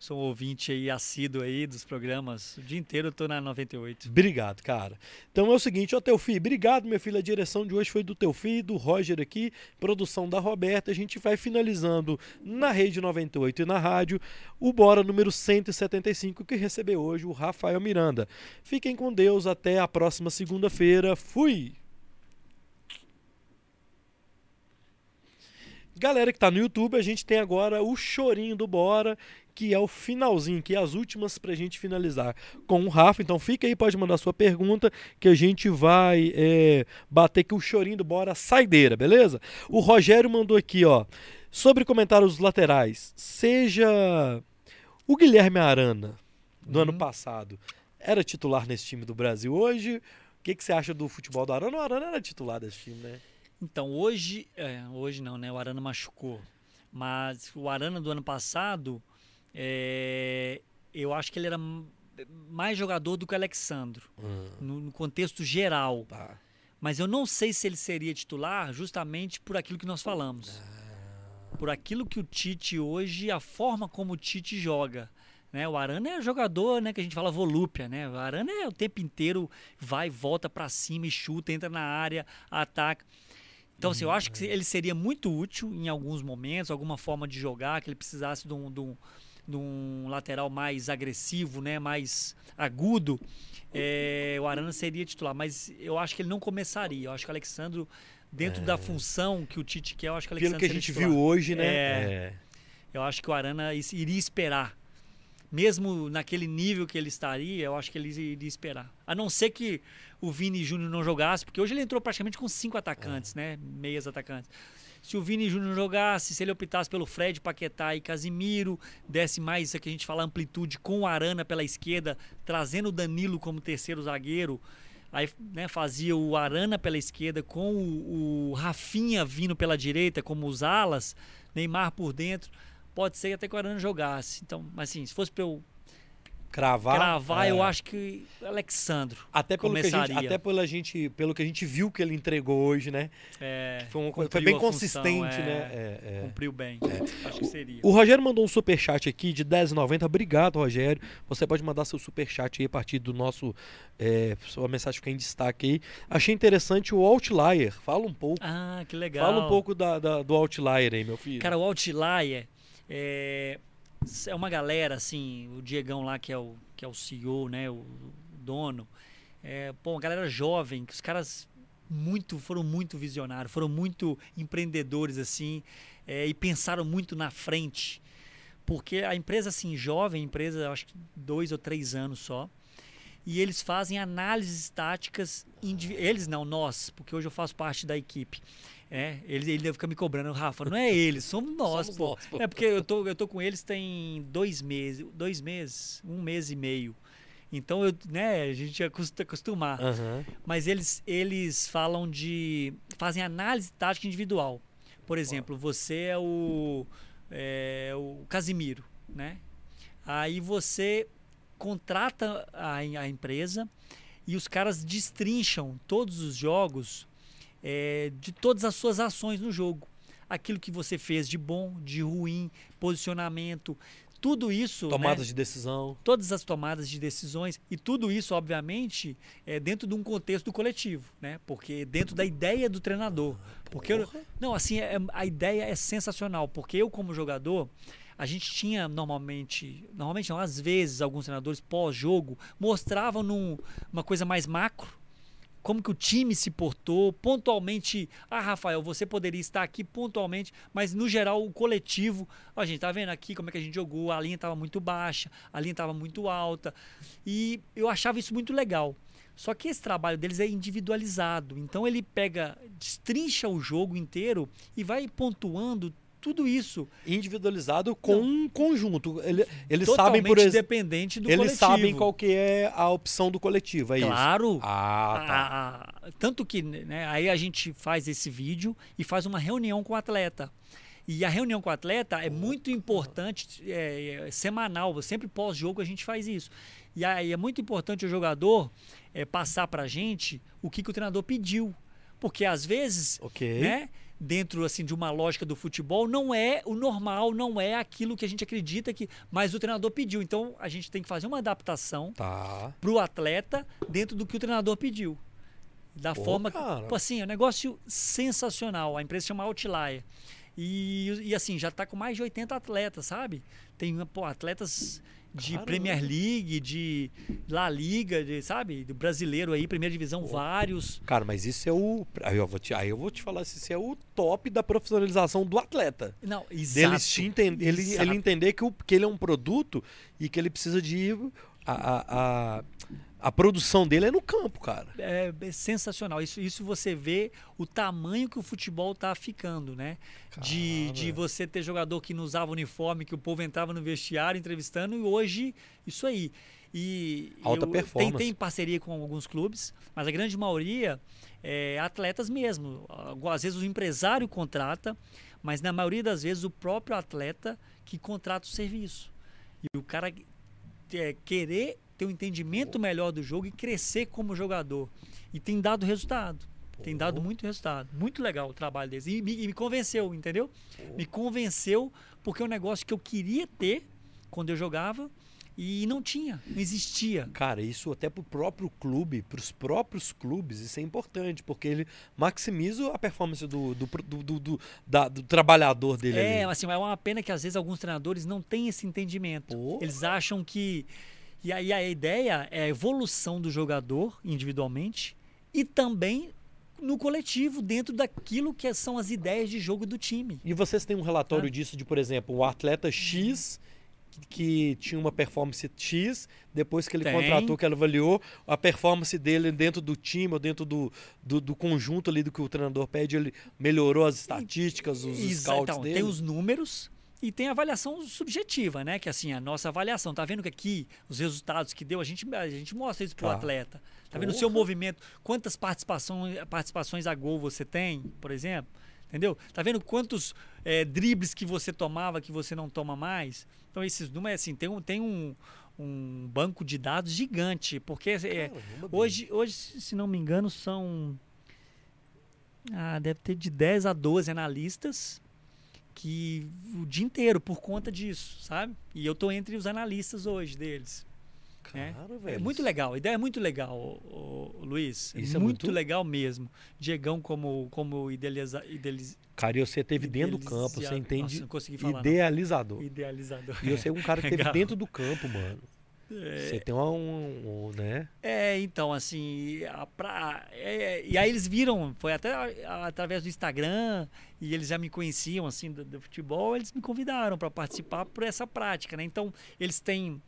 sou um ouvinte aí, assíduo aí dos programas. O dia inteiro eu tô na 98. Obrigado, cara. Então é o seguinte, ó, Teofi, obrigado, meu filho. A direção de hoje foi do Teofi, do Roger aqui, produção da Roberta. A gente vai finalizando na Rede 98 e na rádio o Bora número 175, que recebeu hoje o Rafael Miranda. Fiquem com Deus, até a próxima segunda-feira. Fui! Galera que tá no YouTube, a gente tem agora o chorinho do Bora, que é o finalzinho, que é as últimas pra gente finalizar com o Rafa. Então fica aí, pode mandar sua pergunta, que a gente vai é, bater aqui o chorinho do Bora saideira, beleza? O Rogério mandou aqui, ó, sobre comentários laterais. Seja o Guilherme Arana, do Uhum. ano passado, era titular nesse time do Brasil hoje. O que, que você acha do futebol do Arana? O Arana era titular desse time, né? Então, hoje, é, hoje não, né? O Arana machucou. Mas o Arana do ano passado, é, eu acho que ele era mais jogador do que o Alexandro, no, no contexto geral. Tá. Mas eu não sei se ele seria titular justamente por aquilo que nós falamos. por aquilo que o Tite hoje, a forma como o Tite joga. Né? O Arana é jogador, né, que a gente fala volúpia, né? O Arana é o tempo inteiro vai, volta para cima e chuta, entra na área, ataca. Então, assim, eu acho que ele seria muito útil em alguns momentos, alguma forma de jogar, que ele precisasse de um, de um, de um lateral mais agressivo, né, mais agudo. É, o Arana seria titular, mas eu acho que ele não começaria. Eu acho que o Alexandro, dentro é. da função que o Tite quer, eu acho que o Alexandro Pelo que a gente viu hoje, né? É, é. Eu acho que o Arana iria esperar mesmo naquele nível que ele estaria, eu acho que ele iria esperar. A não ser que o Vini Júnior não jogasse, porque hoje ele entrou praticamente com cinco atacantes, é. né? Meias atacantes. Se o Vini Júnior jogasse, se ele optasse pelo Fred, Paquetá e Casimiro, desse mais isso que a gente fala amplitude com o Arana pela esquerda, trazendo o Danilo como terceiro zagueiro, aí né, fazia o Arana pela esquerda com o, o Rafinha vindo pela direita como os alas, Neymar por dentro pode ser até que o Arana jogasse. Então, mas assim, se fosse para eu cravar, cravar é. eu acho que Alexandro até pelo começaria. que a gente, até pela gente, pelo que a gente viu que ele entregou hoje, né? É, foi, foi bem consistente, função, né? É, é, cumpriu bem. É. Acho que seria. O Rogério mandou um super chat aqui de 10,90. Obrigado, Rogério. Você pode mandar seu super chat aí a partir do nosso é, sua mensagem ficar em destaque aí. Achei interessante o Outlier. Fala um pouco. Ah, que legal. Fala um pouco da, da do Outlier aí, meu filho. Cara, o Outlier é, é uma galera, assim, o Diegão lá, que é o, que é o CEO, né, o dono, é, pô, uma galera jovem, que os caras muito foram muito visionários, foram muito empreendedores, assim, é, e pensaram muito na frente. Porque a empresa, assim, jovem, empresa, acho que dois ou três anos só, e eles fazem análises táticas, eles não, nós, porque hoje eu faço parte da equipe. É, ele, ele deve ficar me cobrando, Rafa, não é eles, somos nós, somos pô. Nós, pô. É porque eu tô, eu tô com eles tem dois meses, dois meses, um mês e meio. Então eu, né, a gente ia acostumar. Uhum. Mas eles, eles falam de. fazem análise tática individual. Por exemplo, você é o, é, o Casimiro, né? Aí você contrata a, a empresa e os caras destrincham todos os jogos é, de todas as suas ações no jogo. Aquilo que você fez de bom, de ruim, posicionamento, tudo isso. Tomadas né, de decisão. Todas as tomadas de decisões. E tudo isso, obviamente, é dentro de um contexto coletivo, né? Porque dentro da ideia do treinador. Porque eu, não, assim, é, a ideia é sensacional. Porque eu, como jogador, a gente tinha normalmente, normalmente não, às vezes, alguns treinadores pós-jogo mostravam num, uma coisa mais macro como que o time se portou, pontualmente, ah, Rafael, você poderia estar aqui pontualmente, mas no geral o coletivo, a gente tá vendo aqui como é que a gente jogou, a linha estava muito baixa, a linha estava muito alta, e eu achava isso muito legal. Só que esse trabalho deles é individualizado, então ele pega, destrincha o jogo inteiro e vai pontuando tudo isso. Individualizado com Não. um conjunto. Ele, eles sabem, por exemplo. dependente do eles coletivo. sabem qual que é a opção do coletivo, é claro. isso? Ah, tá. A, a, tanto que né, aí a gente faz esse vídeo e faz uma reunião com o atleta. E a reunião com o atleta é muito importante, é, é semanal, sempre pós-jogo a gente faz isso. E aí é muito importante o jogador é, passar pra gente o que, que o treinador pediu. Porque às vezes, okay. né? Dentro assim de uma lógica do futebol não é o normal, não é aquilo que a gente acredita que, mas o treinador pediu. Então a gente tem que fazer uma adaptação tá. para o atleta dentro do que o treinador pediu. Da Pô, forma, cara. Assim, é um negócio sensacional. A empresa chama Outlier. E, e assim, já está com mais de 80 atletas, sabe? Tem pô, atletas de Caramba. Premier League, de La Liga, de, sabe? Do brasileiro aí, primeira divisão, vários. Cara, mas isso é o. Aí eu vou te, aí eu vou te falar, isso é o top da profissionalização do atleta. Não, exato. Dele entender, ele, ele entender que, o, que ele é um produto e que ele precisa de. a, a, a a produção dele é no campo, cara. É, é, sensacional. Isso, isso você vê o tamanho que o futebol tá ficando, né? De, de você ter jogador que não usava uniforme, que o povo entrava no vestiário entrevistando, e hoje, isso aí. E Alta eu, performance. Tem, tem parceria com alguns clubes, mas a grande maioria é atletas mesmo. Às vezes o empresário contrata, mas na maioria das vezes o próprio atleta que contrata o serviço. E o cara é, querer ter um entendimento melhor do jogo e crescer como jogador. E tem dado resultado. Tem dado muito resultado. Muito legal o trabalho deles. E me, me convenceu, entendeu? Me convenceu porque é um negócio que eu queria ter quando eu jogava e não tinha, não existia. Cara, isso até pro próprio clube, pros próprios clubes, isso é importante, porque ele maximiza a performance do, do, do, do, do- da- do trabalhador dele É, ali. assim, é uma pena que às vezes alguns treinadores não têm esse entendimento. Eles acham que. E aí a ideia é a evolução do jogador individualmente e também no coletivo, dentro daquilo que são as ideias de jogo do time. E vocês têm um relatório Ah. disso de, por exemplo, o atleta X que, tinha uma performance X, depois que ele Tem. contratou, que ele avaliou, a performance dele dentro do time ou dentro do, do, do conjunto ali do que o treinador pede, ele melhorou as estatísticas, os Exa- scouts então, dele. tem os números e tem a avaliação subjetiva, né? Que assim, a nossa avaliação, tá vendo que aqui os resultados que deu, a gente, a gente mostra isso pro Tá. atleta. Tá vendo o seu movimento, quantas participações, participações a gol você tem, por exemplo? Entendeu? Tá vendo quantos eh, dribles que você tomava que você não toma mais? Então esses números, assim, tem um, tem um, um banco de dados gigante, porque é, Hoje, hoje, se não me engano, são. Ah, deve ter de 10 a 12 analistas que o dia inteiro por conta disso, sabe? E eu tô entre os analistas hoje deles. né? Cara, É velho. muito legal, a ideia é muito legal, ô- ô, Luiz. Isso é muito, muito- legal mesmo. Diegão como, como idealiza, idealiz, Cara, e você teve dentro do campo, você entende? Nossa, não consegui falar. não. idealizador. Idealizador. E você é um cara que [LAUGHS] teve dentro do campo, mano. Você tem um, um, um, né? É, então, assim, a pra... é, e aí eles viram, foi até através do Instagram, e eles já me conheciam, assim, do, do futebol, eles me convidaram para participar por essa prática, né? Então, eles têm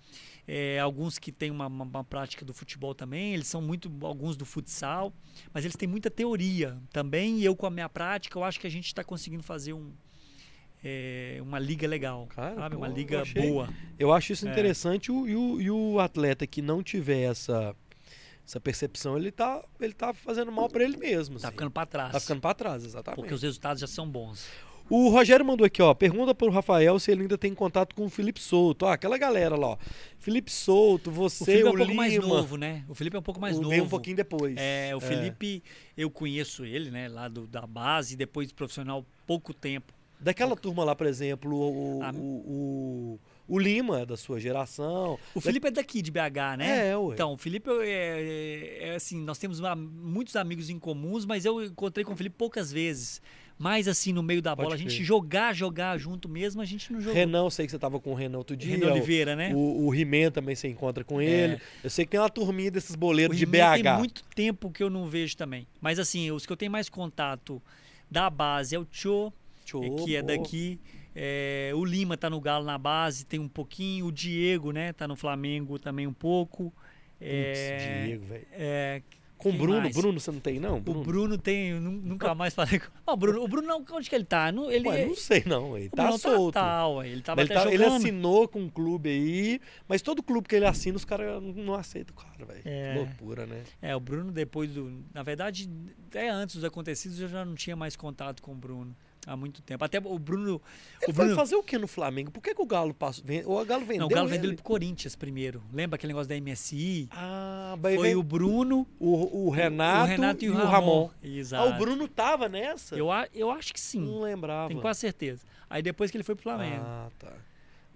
é, alguns que têm uma, uma- uma prática do futebol também, eles são muito, alguns do futsal, mas eles têm muita teoria também, e eu com a minha prática, eu acho que a gente está conseguindo fazer um... é, uma liga legal, Cara, sabe? pô, Uma eu liga achei- boa. Eu acho isso É. interessante o- e, o, e o atleta que não tiver essa, essa percepção, ele tá, ele tá fazendo mal pra ele mesmo. Tá assim. ficando para trás. Tá ficando pra trás, exatamente. Porque os resultados já são bons. O Rogério mandou aqui, ó. Pergunta pro Rafael se ele ainda tem contato com o Felipe Souto. Ó, aquela galera lá, ó. Felipe Souto, O você, Felipe é um o pouco mais Lima. novo, né? O Felipe é um pouco mais o- novo. Veio um pouquinho depois. É, o Felipe, eu conheço ele, né? Lá do, da base, depois profissional, pouco tempo. Daquela turma lá, por exemplo, o, Ah. o, o, o Lima, da sua geração. O Felipe é daqui de BH, né? É, ué. Então, o Felipe é, é- é assim, nós temos uma- muitos amigos em comuns, mas eu encontrei com o Felipe poucas vezes. Mas assim, no meio da Pode bola, a gente jogar, jogar junto mesmo, a gente não jogou. Renan, eu sei que você tava com o Renan outro dia. Renan o- Oliveira, né? O, o He-Man também você encontra com É. ele. Eu sei que tem uma turminha desses O boleiros de He-Man BH. Tem muito tempo que eu não vejo também. Mas assim, os que eu tenho mais contato da base é o Cho, Tchô, que é daqui. É, o Lima tá no Galo na base, tem um pouquinho. O Diego, né, tá no Flamengo também um pouco. É, Diego, velho. é, Com o Bruno, mais? Bruno você não tem, não? o Bruno? Bruno tem, nunca mais falei com. Ó, o Bruno, o Bruno não, onde que ele tá? Não, ele Ué, não sei não, ele tá Bruno solto. Tá, tá, ele tava ele, tá- ele assinou com um clube aí, mas todo clube que ele assina, os caras não, aceitam o cara, velho. É. Que loucura, né? É, o Bruno depois do, na verdade, até antes dos acontecidos eu já não tinha mais contato com o Bruno há muito tempo. Até o Bruno, Ele o foi Bruno fazer o que no Flamengo? Por que, que o Galo passou? ven- O Galo vendeu não, o Galo ele? vendeu ele pro Corinthians primeiro. Lembra aquele negócio da MSI? Ah, mas Foi veio o Bruno, o, o Renato, o Renato e, e o o Ramon. Ramon. Ah, Exato. o Bruno tava nessa? Eu, eu acho que sim. não lembrava. Tenho quase certeza. Aí depois que ele foi pro Flamengo. Ah, tá.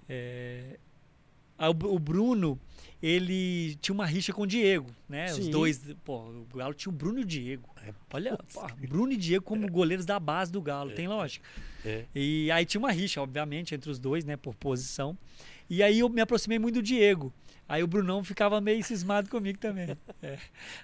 É, aí o, o Bruno, ele tinha uma rixa com o Diego, né? Os Sim. dois, pô, o Galo tinha o Bruno e o Diego. É, Olha, pô, Bruno e Diego como goleiros da base do Galo, tem lógica. É. E aí tinha uma rixa, obviamente, entre os dois, né, por posição. E aí eu me aproximei muito do Diego. Aí o Brunão ficava meio cismado comigo também. [LAUGHS] É.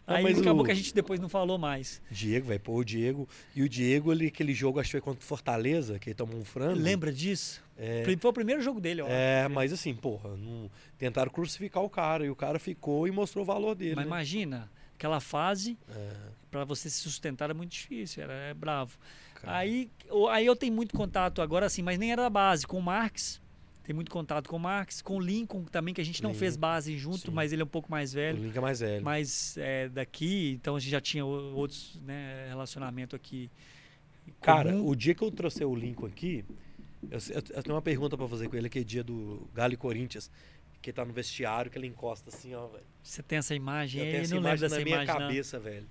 Não, Aí acabou o- que a gente depois não falou mais. Diego, vai pô, o Diego. E o Diego, ele, aquele jogo, acho que foi contra o Fortaleza, que ele tomou um frango. Lembra disso? É. Foi o primeiro jogo dele, ó. É, mas assim, porra, não, tentaram crucificar o cara e o cara ficou e mostrou o valor dele. Mas né? imagina, aquela fase, É, pra você se sustentar era muito difícil, era é bravo. cara. Aí, o- aí eu tenho muito contato agora, assim, mas nem era da base, com o Marx. Tem muito contato com o Marx, com o Lincoln também, que a gente não Lincoln, fez base junto, sim. mas ele é um pouco mais o velho. Link é mais velho. Mas é, daqui, então a gente já tinha o- outros né, relacionamento aqui. Cara, comum. o dia que eu trouxe o Lincoln aqui, eu, eu- eu tenho uma pergunta pra fazer com ele, aquele dia do Galo e Corinthians, que ele tá no vestiário, que ele encosta assim, ó, velho. Você tem essa imagem Eu tenho essa não imagem na minha imagem. não. cabeça, velho.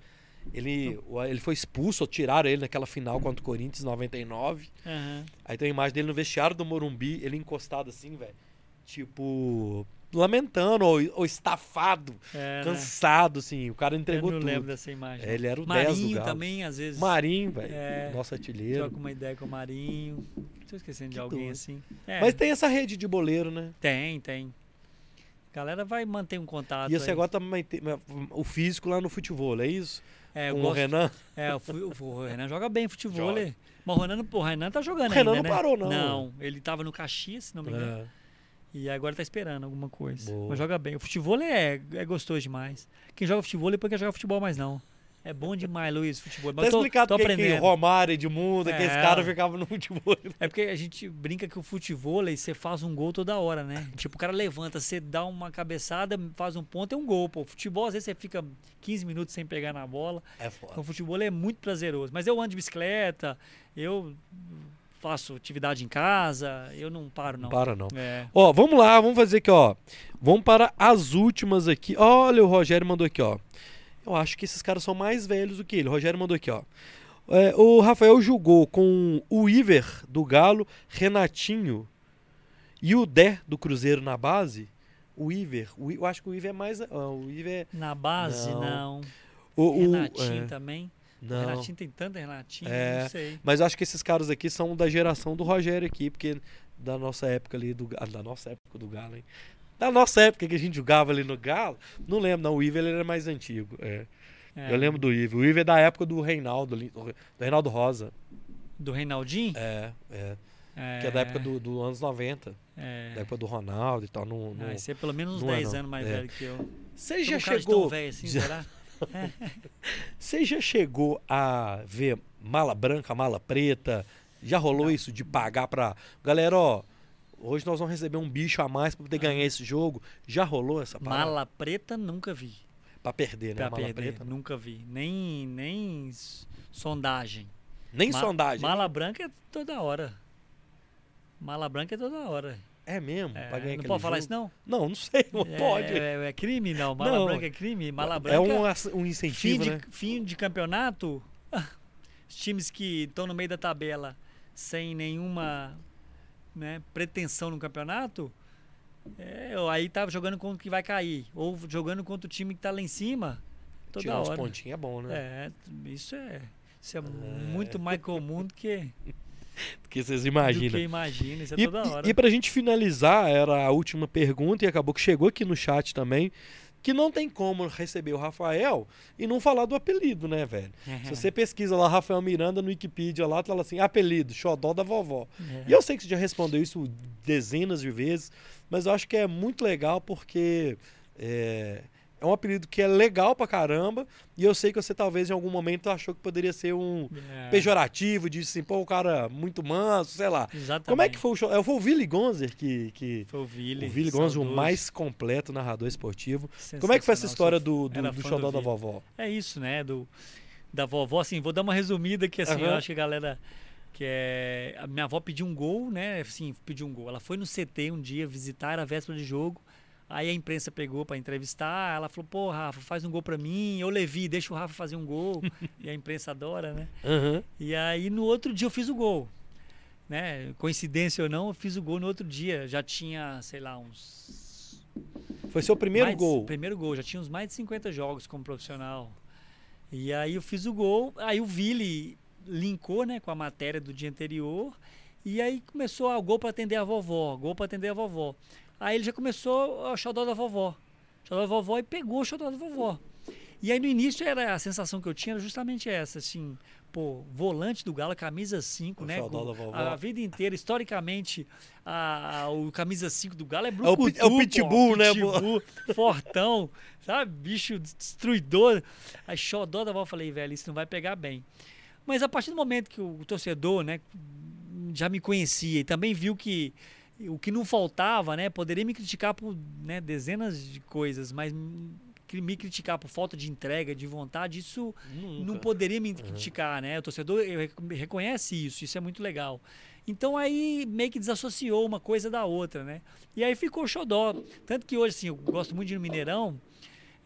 Ele, ele foi expulso, tiraram ele naquela final contra o Corinthians, 99. Aham. Aí tem a imagem dele no vestiário do Morumbi, ele encostado assim, velho. Tipo, lamentando, ou, ou estafado, É, né? cansado, assim. O cara Eu entregou não tudo. lembro dessa imagem. É, ele era o 10 do Marinho também, às vezes. Marinho, velho. É. Nosso artilheiro. Troca uma ideia com o Marinho. Tô esquecendo de Que alguém doido. assim. É, Mas tem essa rede de boleiro, né? tem, tem. A galera vai manter um contato. E esse aí. agora também tem o físico lá no futebol, é isso? É, eu Com o gosto- Renan. É, o, o Renan joga bem futebol. Mas o Renan, o Renan tá jogando O Renan ainda, não né? parou, não. Não, ele tava no Caxias, se não me engano. É. E agora tá esperando alguma coisa. Boa. Mas joga bem. O futebol é, é gostoso demais. Quem joga futebol depois quer jogar futebol mais não. É bom demais, Luiz, futebol. Mas Tá tô, explicado tô porque que aprendendo. Romário, Edmundo, É. aqueles caras ficavam no futebol. É porque a gente brinca que o futebol você faz um gol toda hora, né? Tipo, o cara levanta, você dá uma cabeçada, faz um ponto, é um gol, pô. Futebol, às vezes você fica 15 minutos sem pegar na bola. É Então, foda. o futebol é muito prazeroso. Mas eu ando de bicicleta, eu faço atividade em casa, eu não paro, não. Para, não. É. Ó, vamos lá, vamos fazer aqui, ó. Vamos para as últimas aqui. Olha, o Rogério mandou aqui, ó. Eu acho que esses caras são mais velhos do que ele. O Rogério mandou aqui, ó. É, o Rafael jogou com o Iver do Galo, Renatinho e o Dé do Cruzeiro na base. O Iver, o eu acho que o Iver é mais. o Iver é. Na base, Não. não. O, o- Renatinho é, também. Não. Renatinho tem tanta Renatinho, É. não sei. Mas eu acho que esses caras aqui são da geração do Rogério aqui, porque da nossa época ali do Ga- da nossa época do Galo, hein? Da nossa época que a gente jogava ali no Galo, não lembro, não. O Iver ele era mais antigo. é. É. Eu lembro do Iver. O Iver é da época do Reinaldo, do Reinaldo Rosa. Do Reinaldinho? É, é. É. Que é da época dos do anos 90. É. Da época do Ronaldo e tal. No, no... Ah, você é pelo menos uns não é 10 não. anos mais É. velho que eu. Você já um chegou. tão velho assim, já- será? [LAUGHS] [LAUGHS] Você já chegou a ver mala branca, mala preta? Já rolou isso de pagar pra. Galera, ó. Hoje nós vamos receber um bicho a mais pra poder ganhar esse jogo. Já rolou essa parada? Mala preta nunca vi. Pra perder, né? Pra mala perder, preta. nunca vi. Nem, nem sondagem. Nem Ma- sondagem. Mala branca é toda hora. Mala branca é toda hora. É mesmo? É, não pode falar isso, não? Não, não sei. Não É- pode. É, é crime, não. Mala Não. branca é crime. Mala é branca um, ass- um fim, incentivo, de, né? fim de campeonato. [LAUGHS] Os times que estão no meio da tabela sem nenhuma né, pretensão no campeonato, é, aí tá jogando contra o que vai cair. Ou jogando contra o time que tá lá em cima. Toda Tirar uns pontinhos é bom, né? É, isso é, isso é, muito mais comum do que, Porque vocês do imaginam. que imagina. Isso é E, toda hora. e, e pra gente finalizar, era a última pergunta e acabou que chegou aqui no chat também, que não tem como receber o Rafael e não falar do apelido, né, velho? Se você pesquisa lá Rafael Miranda no Wikipedia lá, fala assim, apelido, xodó da vovó. É. E eu sei que você já respondeu isso dezenas de vezes, mas eu acho que é muito legal porque é, é um apelido que é legal pra caramba e eu sei que você talvez em algum momento achou que poderia ser um É, pejorativo, de assim, pô, o cara muito manso, sei lá. Exatamente. Como é que foi o show? É, Foi o Willy Gonzer que. que Foi o Vili. o Willy Gonzer, o mais completo narrador esportivo. Como é que foi essa história do, do, do xodó da vovó? É isso, né? Do, da vovó, assim, vou dar uma resumida que assim, eu Aham. acho que a galera. Que é. A minha avó pediu um gol, né? Assim, pediu um gol. Ela foi no CT um dia visitar, era véspera de jogo. Aí a imprensa pegou pra entrevistar, ela falou, pô, Rafa, faz um gol pra mim. Eu Levi, deixa o Rafa fazer um gol. [LAUGHS] e a imprensa adora, né? Aham. E aí no outro dia eu fiz o gol. Né? Coincidência ou não, eu fiz o gol no outro dia. Já tinha, sei lá, uns Foi seu primeiro mais gol. Primeiro gol, já tinha uns mais de 50 jogos como profissional. E aí eu fiz o gol, aí o Vili linkou, né, com a matéria do dia anterior, e aí começou ah, o gol para atender a vovó, gol para atender a vovó. Aí ele já começou o xodó da vovó. Xodó da vovó e pegou o xodó da vovó. E aí no início era a sensação que eu tinha era justamente essa, assim, pô, volante do Galo, camisa 5, O né? vovó. A vida inteira, historicamente, a, a- o camisa 5 do Galo é É o brucutu, é o pô, pitbull, né, pô? pitbull, fortão, sabe? Bicho destruidor. Aí xodó da vovó, falei, velho, isso não vai pegar bem. Mas a partir do momento que o torcedor, né, já me conhecia e também viu que o que não faltava, né, poderia me criticar por né, dezenas de coisas, mas me criticar por falta de entrega, de vontade, isso Nunca. não poderia me criticar, né? O torcedor reconhece isso, isso é muito legal. Então aí meio que desassociou uma coisa da outra, né? E aí ficou xodó. Tanto que hoje, assim, eu gosto muito de ir no Mineirão,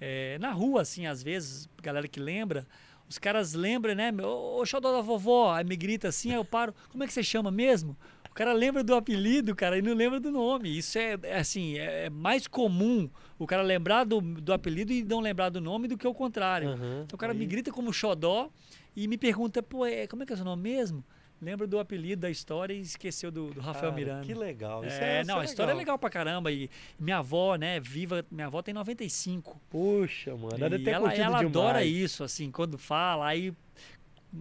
eh, na rua, assim, às vezes, galera que lembra, Os caras lembram, né? Ô xodó da vovó, aí me grita assim, aí eu paro. Como é que você chama mesmo? O cara lembra do apelido, cara, e não lembra do nome. Isso é, é assim, é mais comum o cara lembrar do, do apelido e não lembrar do nome do que o contrário. Aham, Então o cara aí- me grita como xodó e me pergunta, pô, é, como é que é seu nome mesmo? Lembra do apelido da história e esqueceu do, do Rafael Cara, Miranda. Que legal. Isso É, é, não, a história é legal pra caramba. E minha avó, né, viva, minha avó tem 95. Puxa, mano. Ela E ela, ela demais. adora isso, assim, quando fala, aí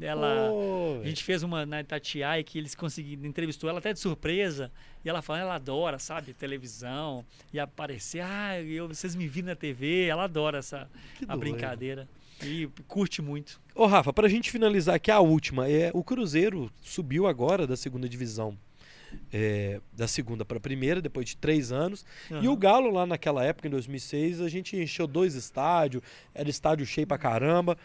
ela. Pô, A gente fez uma na Itatiaia que eles conseguiram, entrevistou ela até de surpresa, e ela falando, ela adora, sabe, televisão, e aparecer, ah, eu, vocês me viram na TV, ela adora essa Que a doido. brincadeira. E curte muito. Ô, Rafa, pra gente finalizar aqui a última, é o Cruzeiro subiu agora da segunda divisão. é, da segunda para a primeira, depois de três anos. E o Galo, lá naquela época, em 2006, a gente encheu dois estádios, era estádio cheio pra caramba.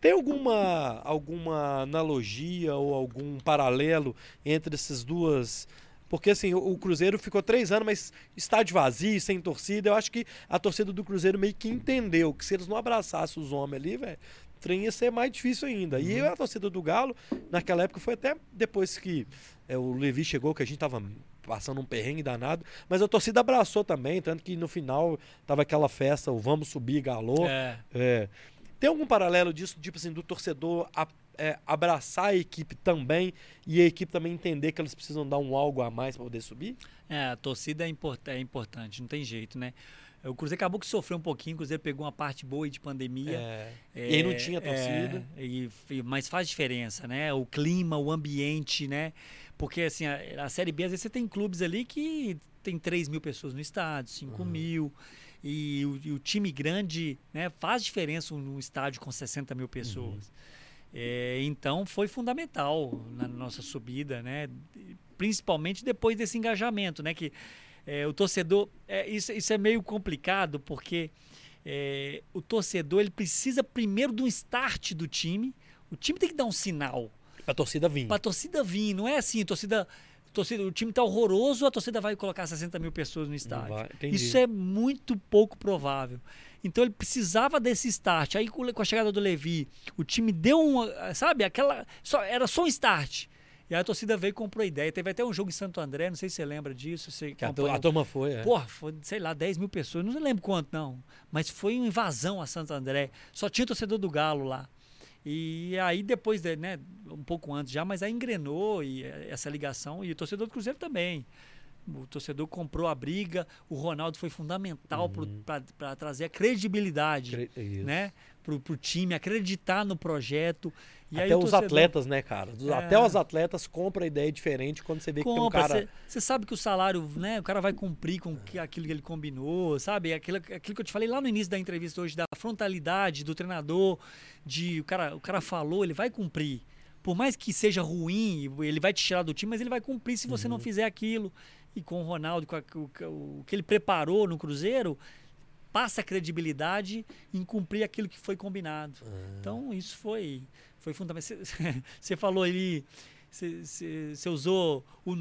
Tem alguma, alguma analogia ou algum paralelo entre essas duas? Porque assim, o, o Cruzeiro ficou três anos, mas estádio vazio, sem torcida. Eu acho que a torcida do Cruzeiro meio que entendeu que se eles não abraçassem os homens ali, velho, o trem ia ser mais difícil ainda. E a torcida do Galo, naquela época, foi até depois que é, o Levi chegou, que a gente tava passando um perrengue danado, mas a torcida abraçou também, tanto que no final tava aquela festa, o Vamos Subir Galô. É. É. Tem algum paralelo disso, tipo assim, do torcedor a- é, abraçar a equipe também e a equipe também entender que eles precisam dar um algo a mais para poder subir? É, a torcida é, import- é importante, não tem jeito, né? O Cruzeiro acabou que sofreu um pouquinho, o Cruzeiro pegou uma parte boa de pandemia. É. E aí não tinha torcida. É, e- mas faz diferença, né? O clima, o ambiente, né? Porque assim, a, a Série B, às vezes você tem clubes ali que tem 3 mil pessoas no estádio, 5 mil. E o, e o time grande né, faz diferença num estádio com 60 mil pessoas. É, então foi fundamental na nossa subida, né? Principalmente depois desse engajamento, né? Que é, o torcedor. é, isso, isso é meio complicado porque é, o torcedor ele precisa primeiro de um start do time. O time tem que dar um sinal Pra torcida vir. para a torcida vir. Não é assim, a torcida, a torcida, o time tá horroroso, a torcida vai colocar 60 mil pessoas no estádio. vai. Isso é muito pouco provável. Então ele precisava desse start. Aí com a chegada do Levi, o time deu um, sabe, aquela, só, era só um start. E aí a torcida veio e comprou a ideia. Teve até um jogo em Santo André, não sei se você lembra disso. Você Que a, acompanhou. a turma foi, é. Porra, foi, sei lá, 10 mil pessoas, não lembro quanto não, mas foi uma invasão a Santo André. Só tinha torcedor do Galo lá. E aí depois, de, né, um pouco antes já, mas aí engrenou e eh, essa ligação e o torcedor do Cruzeiro também. O torcedor comprou a briga, o Ronaldo foi fundamental para trazer a credibilidade Cre- isso. né, pro, pro time, acreditar no projeto. E Até o os torcedor- atletas, né, cara? É. Até os atletas compram a ideia diferente quando você vê que tem um cara. Você sabe que o salário, né? O cara vai cumprir com que- aquilo que ele combinou, sabe? Aquilo, aquilo que eu te falei lá no início da entrevista hoje, da frontalidade do treinador, de o cara, o cara falou, ele vai cumprir. Por mais que seja ruim, ele vai te tirar do time, mas ele vai cumprir se você não fizer aquilo. E com o Ronaldo, com a- o, o que ele preparou no Cruzeiro, passa credibilidade em cumprir aquilo que foi combinado. Então, isso foi, foi fundamental. Você- [LAUGHS] Você falou ali, você- usou o,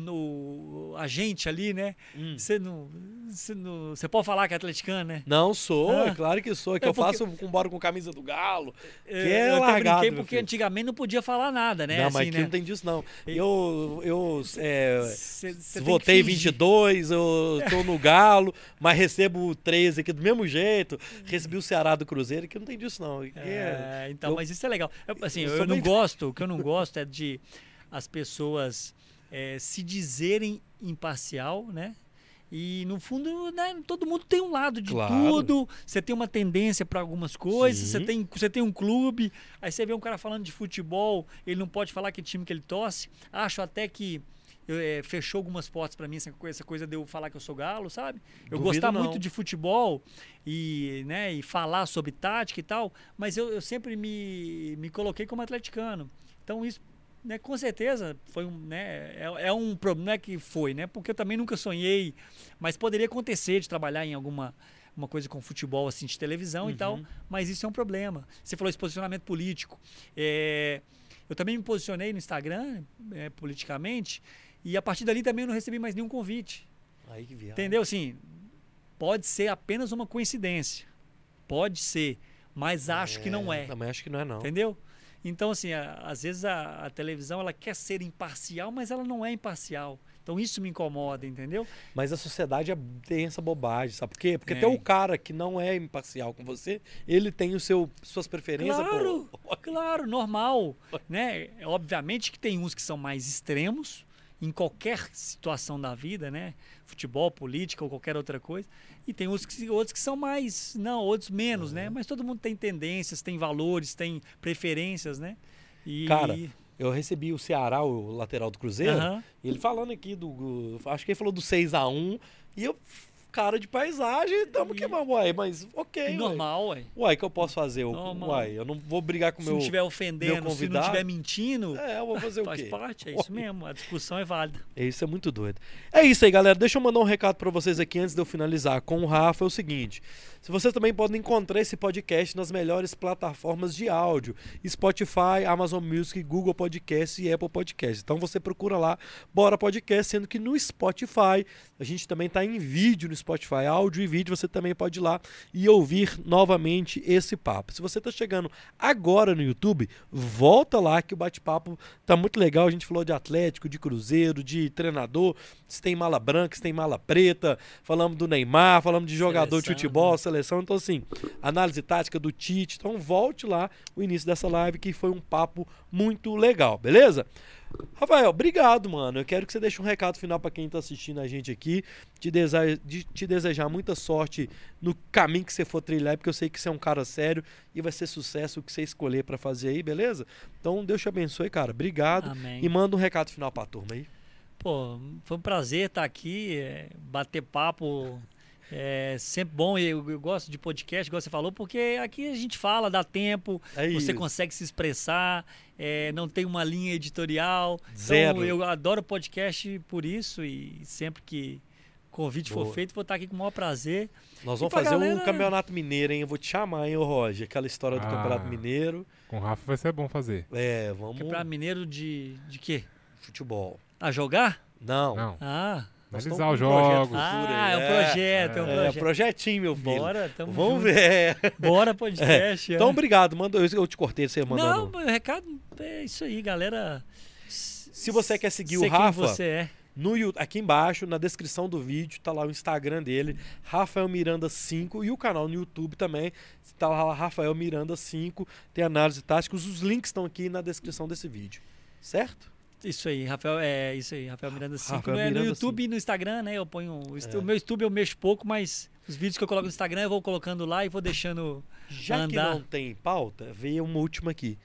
o agente ali, né? Hum. Você não, você não. Você pode falar que é atleticano, né? Não sou, Ah. é claro que sou. É que É eu porque- faço com bora com camisa do Galo. Que É, é eu largado, brinquei porque antigamente não podia falar nada, né? não, mas assim, aqui né? não tem disso, não. Eu, eu é, Cê- cê votei fingir. 22, eu tô no Galo, mas recebo 13 aqui do mesmo jeito. Recebi o Ceará do Cruzeiro, que não tem disso, não. É- É, então, eu- mas isso é legal. Eu, assim, eu eu, não bem- gosto, o que eu não gosto é de as pessoas é, se dizerem imparcial, né? E no fundo, né, todo mundo tem um lado de Claro. tudo. Você tem uma tendência para algumas coisas, Sim. você tem, você tem um clube, aí você vê um cara falando de futebol, ele não pode falar que time que ele torce. Acho até que é, fechou algumas portas para mim essa coisa, essa coisa de eu falar que eu sou galo, sabe? Eu Duvido gostar não. muito de futebol e, né, e falar sobre tática e tal, mas eu, eu sempre me, me coloquei como atleticano. Então isso, né, com certeza foi um, né, é, é um problema, é que foi, né? Porque eu também nunca sonhei, mas poderia acontecer de trabalhar em alguma uma coisa com futebol assim de televisão e Uhum. tal, mas isso é um problema. Você falou esse posicionamento político. É, eu também me posicionei no Instagram é, politicamente e a partir dali também eu não recebi mais nenhum convite. Aí que viagem. Entendeu? Assim, pode ser apenas uma coincidência. Pode ser, mas acho que não é. Também acho que não é, não. Entendeu? Então, assim, a- às vezes a, a televisão ela quer ser imparcial, mas ela não é imparcial. Então isso me incomoda, entendeu? Mas a sociedade é- tem essa bobagem, sabe por quê? Porque Tem. até o cara que não é imparcial com você, ele tem o seu, suas preferências. Claro, pô. [LAUGHS] claro, normal, né? É, Obviamente que tem uns que são mais extremos em qualquer situação da vida, né? Futebol, política ou qualquer outra coisa. E tem outros que, outros que são mais, não, outros menos, né? Mas todo mundo tem tendências, tem valores, tem preferências, né? E Cara, Eu recebi o Ceará, o lateral do Cruzeiro, Aham. ele falando aqui do. do- Acho que ele falou do 6x1. E eu, cara de paisagem, tamo E- que uai, mas ok. uai. normal, ué. Uai, que eu posso fazer? Eu, uai, eu não vou brigar com o Se meu. não estiver ofendendo, se não estiver mentindo, É, eu vou fazer o faz quê? parte, é [LAUGHS] isso mesmo. A discussão é válida. Isso é muito doido. É isso aí, galera. Deixa eu mandar um recado pra vocês aqui antes de eu finalizar com o Rafa. É o seguinte: se vocês também podem encontrar esse podcast nas melhores plataformas de áudio: Spotify, Amazon Music, Google Podcast e Apple Podcast. Então você procura lá, Bora Podcast, sendo que no Spotify a gente também tá em vídeo no Spotify, áudio e vídeo. Você também pode ir lá e ouvir novamente esse papo. Se você tá chegando agora no YouTube, volta lá que o bate-papo tá muito legal. A gente falou de Atlético, de Cruzeiro, de treinador, se tem mala branca, se tem mala preta, falamos do Neymar, falamos de jogador de futebol, né? Seleção. Então, assim, análise tática do Tite. Então, volte lá o início dessa live, que foi um papo muito legal, beleza? Rafael, obrigado, mano. Eu quero que você deixe um recado final pra quem tá assistindo a gente aqui. Te, te desejar muita sorte no caminho que você for trilhar, porque eu sei que você é um cara sério e vai ser sucesso o que você escolher pra fazer aí, beleza? Então, Deus te abençoe, cara. Obrigado. Amém. E manda um recado final pra turma aí. Pô, foi um prazer estar aqui, é, bater papo. É sempre bom, eu, eu gosto de podcast, igual você falou, porque aqui a gente fala, dá tempo, É você isso. consegue se expressar, é, não tem uma linha editorial. Zero. Então, eu adoro podcast por isso e sempre que convite Boa. for feito, vou estar aqui com o maior prazer. Nós vamos fazer galera- o Campeonato Mineiro, hein? Eu vou te chamar, hein, Roger? Aquela história do Ah. Campeonato Mineiro. Com o Rafa vai ser bom fazer. É, vamos. Pra mineiro de, de quê? Futebol. A jogar? Não. Não. Ah, Analisar os um jogos. futuro ah aí. é um projeto, é, um É, projeto. projetinho, meu filho. Bora, tamo Vamos junto. ver. Bora podcast. é. Então, obrigado. Manda, eu, te cortei você Não, mandando. mas o recado é isso aí, galera. Se você quer seguir Sei o Rafa, Quem você é. no, aqui embaixo, na descrição do vídeo, tá lá o Instagram dele, Rafael Miranda 5, e o canal no YouTube também, tá lá Rafael Miranda 5, tem análise tática, os links estão aqui na descrição desse vídeo. Certo? Isso aí, Rafael, é isso aí, Rafael Miranda 5. Rafael é no Miranda YouTube 5. e no Instagram, né? Eu ponho. O, É. o meu YouTube eu mexo pouco, mas os vídeos que eu coloco no Instagram eu vou colocando lá e vou deixando. Já Andar. que não tem pauta, veio uma última aqui.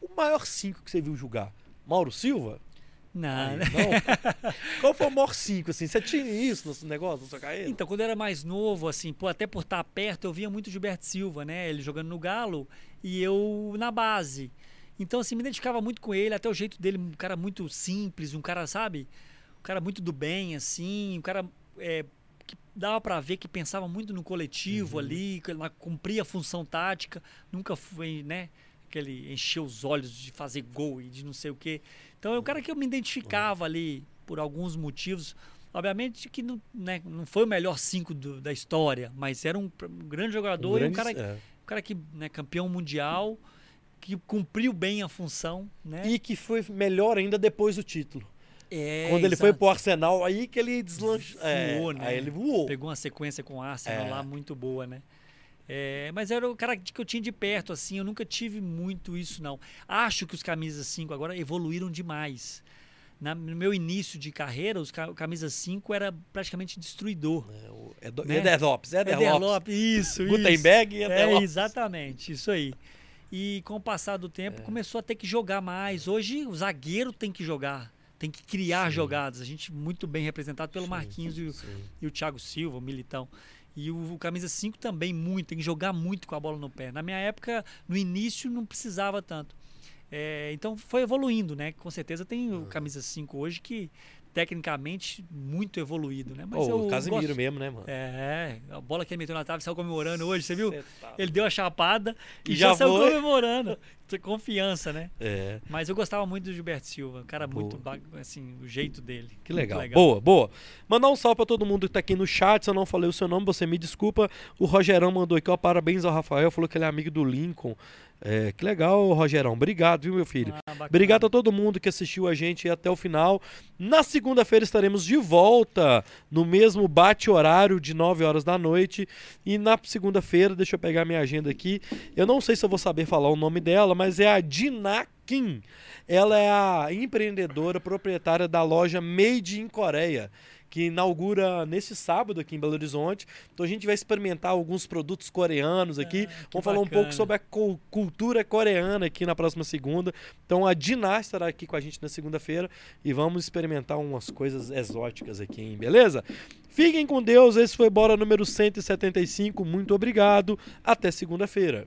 O maior 5 que você viu jogar? Mauro Silva? Não, não? [LAUGHS] Qual foi o maior 5, assim? Você tinha isso no negócio, na sua carreira? Então, quando eu era mais novo, assim, pô, até por estar perto, eu via muito Gilberto Silva, né? Ele jogando no Galo e eu na base. Então, assim, me identificava muito com ele, até o jeito dele, um cara muito simples, um cara, sabe? Um cara muito do bem, assim, um cara é, que dava pra ver que pensava muito no coletivo ali, que ele cumpria a função tática, nunca foi, né? Aquele encher os olhos de fazer gol e de não sei o quê. Então, é um cara que eu me identificava ali por alguns motivos. Obviamente que não, né, não foi o melhor cinco do- da história, mas era um, um grande jogador e um grande- cara, é. um cara que, né, campeão mundial, que cumpriu bem a função, né? E que foi melhor ainda depois do título. É, Quando ele foi exato. pro Arsenal, aí que ele deslanchou. É, Voou, né? Aí ele voou. Pegou uma sequência com o Arsenal É. lá muito boa, né? É, mas era o cara que eu tinha de perto, assim, eu nunca tive muito isso, não. Acho que os camisas 5 agora evoluíram demais. Na- no meu início de carreira, os ca- camisas 5 era praticamente destruidor. É, o Edo- Né? Eder Lopes, Eder, Éder Lopes. Lopes, isso, isso. Gutenberg e Eder É, Lopes. exatamente, isso aí. E com o passar do tempo É. começou a ter que jogar mais. Hoje o zagueiro tem que jogar, tem que criar Sim. jogadas. A gente muito bem representado pelo Sim, Marquinhos e o, e o Thiago Silva, o Militão. E o, o camisa 5 também muito, tem que jogar muito com a bola no pé. Na minha época, no início, não precisava tanto. É, então foi evoluindo, né? Com certeza tem o camisa 5 hoje que tecnicamente muito evoluído, né? Mas Ô, eu o Casimiro gosto- mesmo, né, mano? É, a bola que ele meteu na trave saiu comemorando hoje, você viu? Tá- Ele deu a chapada e, E já, já saiu foi. comemorando. [LAUGHS] Confiança, né? É, Mas eu gostava muito do Gilberto Silva, um cara muito, Boa. ba- assim, o jeito dele. que Muito legal. Boa, boa. Mandar um salve pra todo mundo que tá aqui no chat. Se eu não falei o seu nome, você me desculpa. O Rogerão mandou aqui, ó, parabéns ao Rafael. Falou que ele é amigo do Lincoln. É, que legal, Rogerão. Obrigado, viu, meu filho? Ah. Obrigado a todo mundo que assistiu a gente até o final. Na segunda-feira estaremos de volta no mesmo bate-horário de 9 horas da noite. E na segunda-feira, deixa eu pegar minha agenda aqui. Eu não sei se eu vou saber falar o nome dela, mas é a Dina Kim. Ela é a empreendedora proprietária da loja Made in Coreia que inaugura nesse sábado aqui em Belo Horizonte. Então a gente vai experimentar alguns produtos coreanos aqui. Ah, Vamos falar um pouco sobre a cu- cultura coreana aqui na próxima segunda. Então a Diná estará aqui com a gente na segunda-feira e vamos experimentar umas coisas exóticas aqui, hein? Beleza? Fiquem com Deus. Esse foi Bora número 175. Muito obrigado. Até segunda-feira.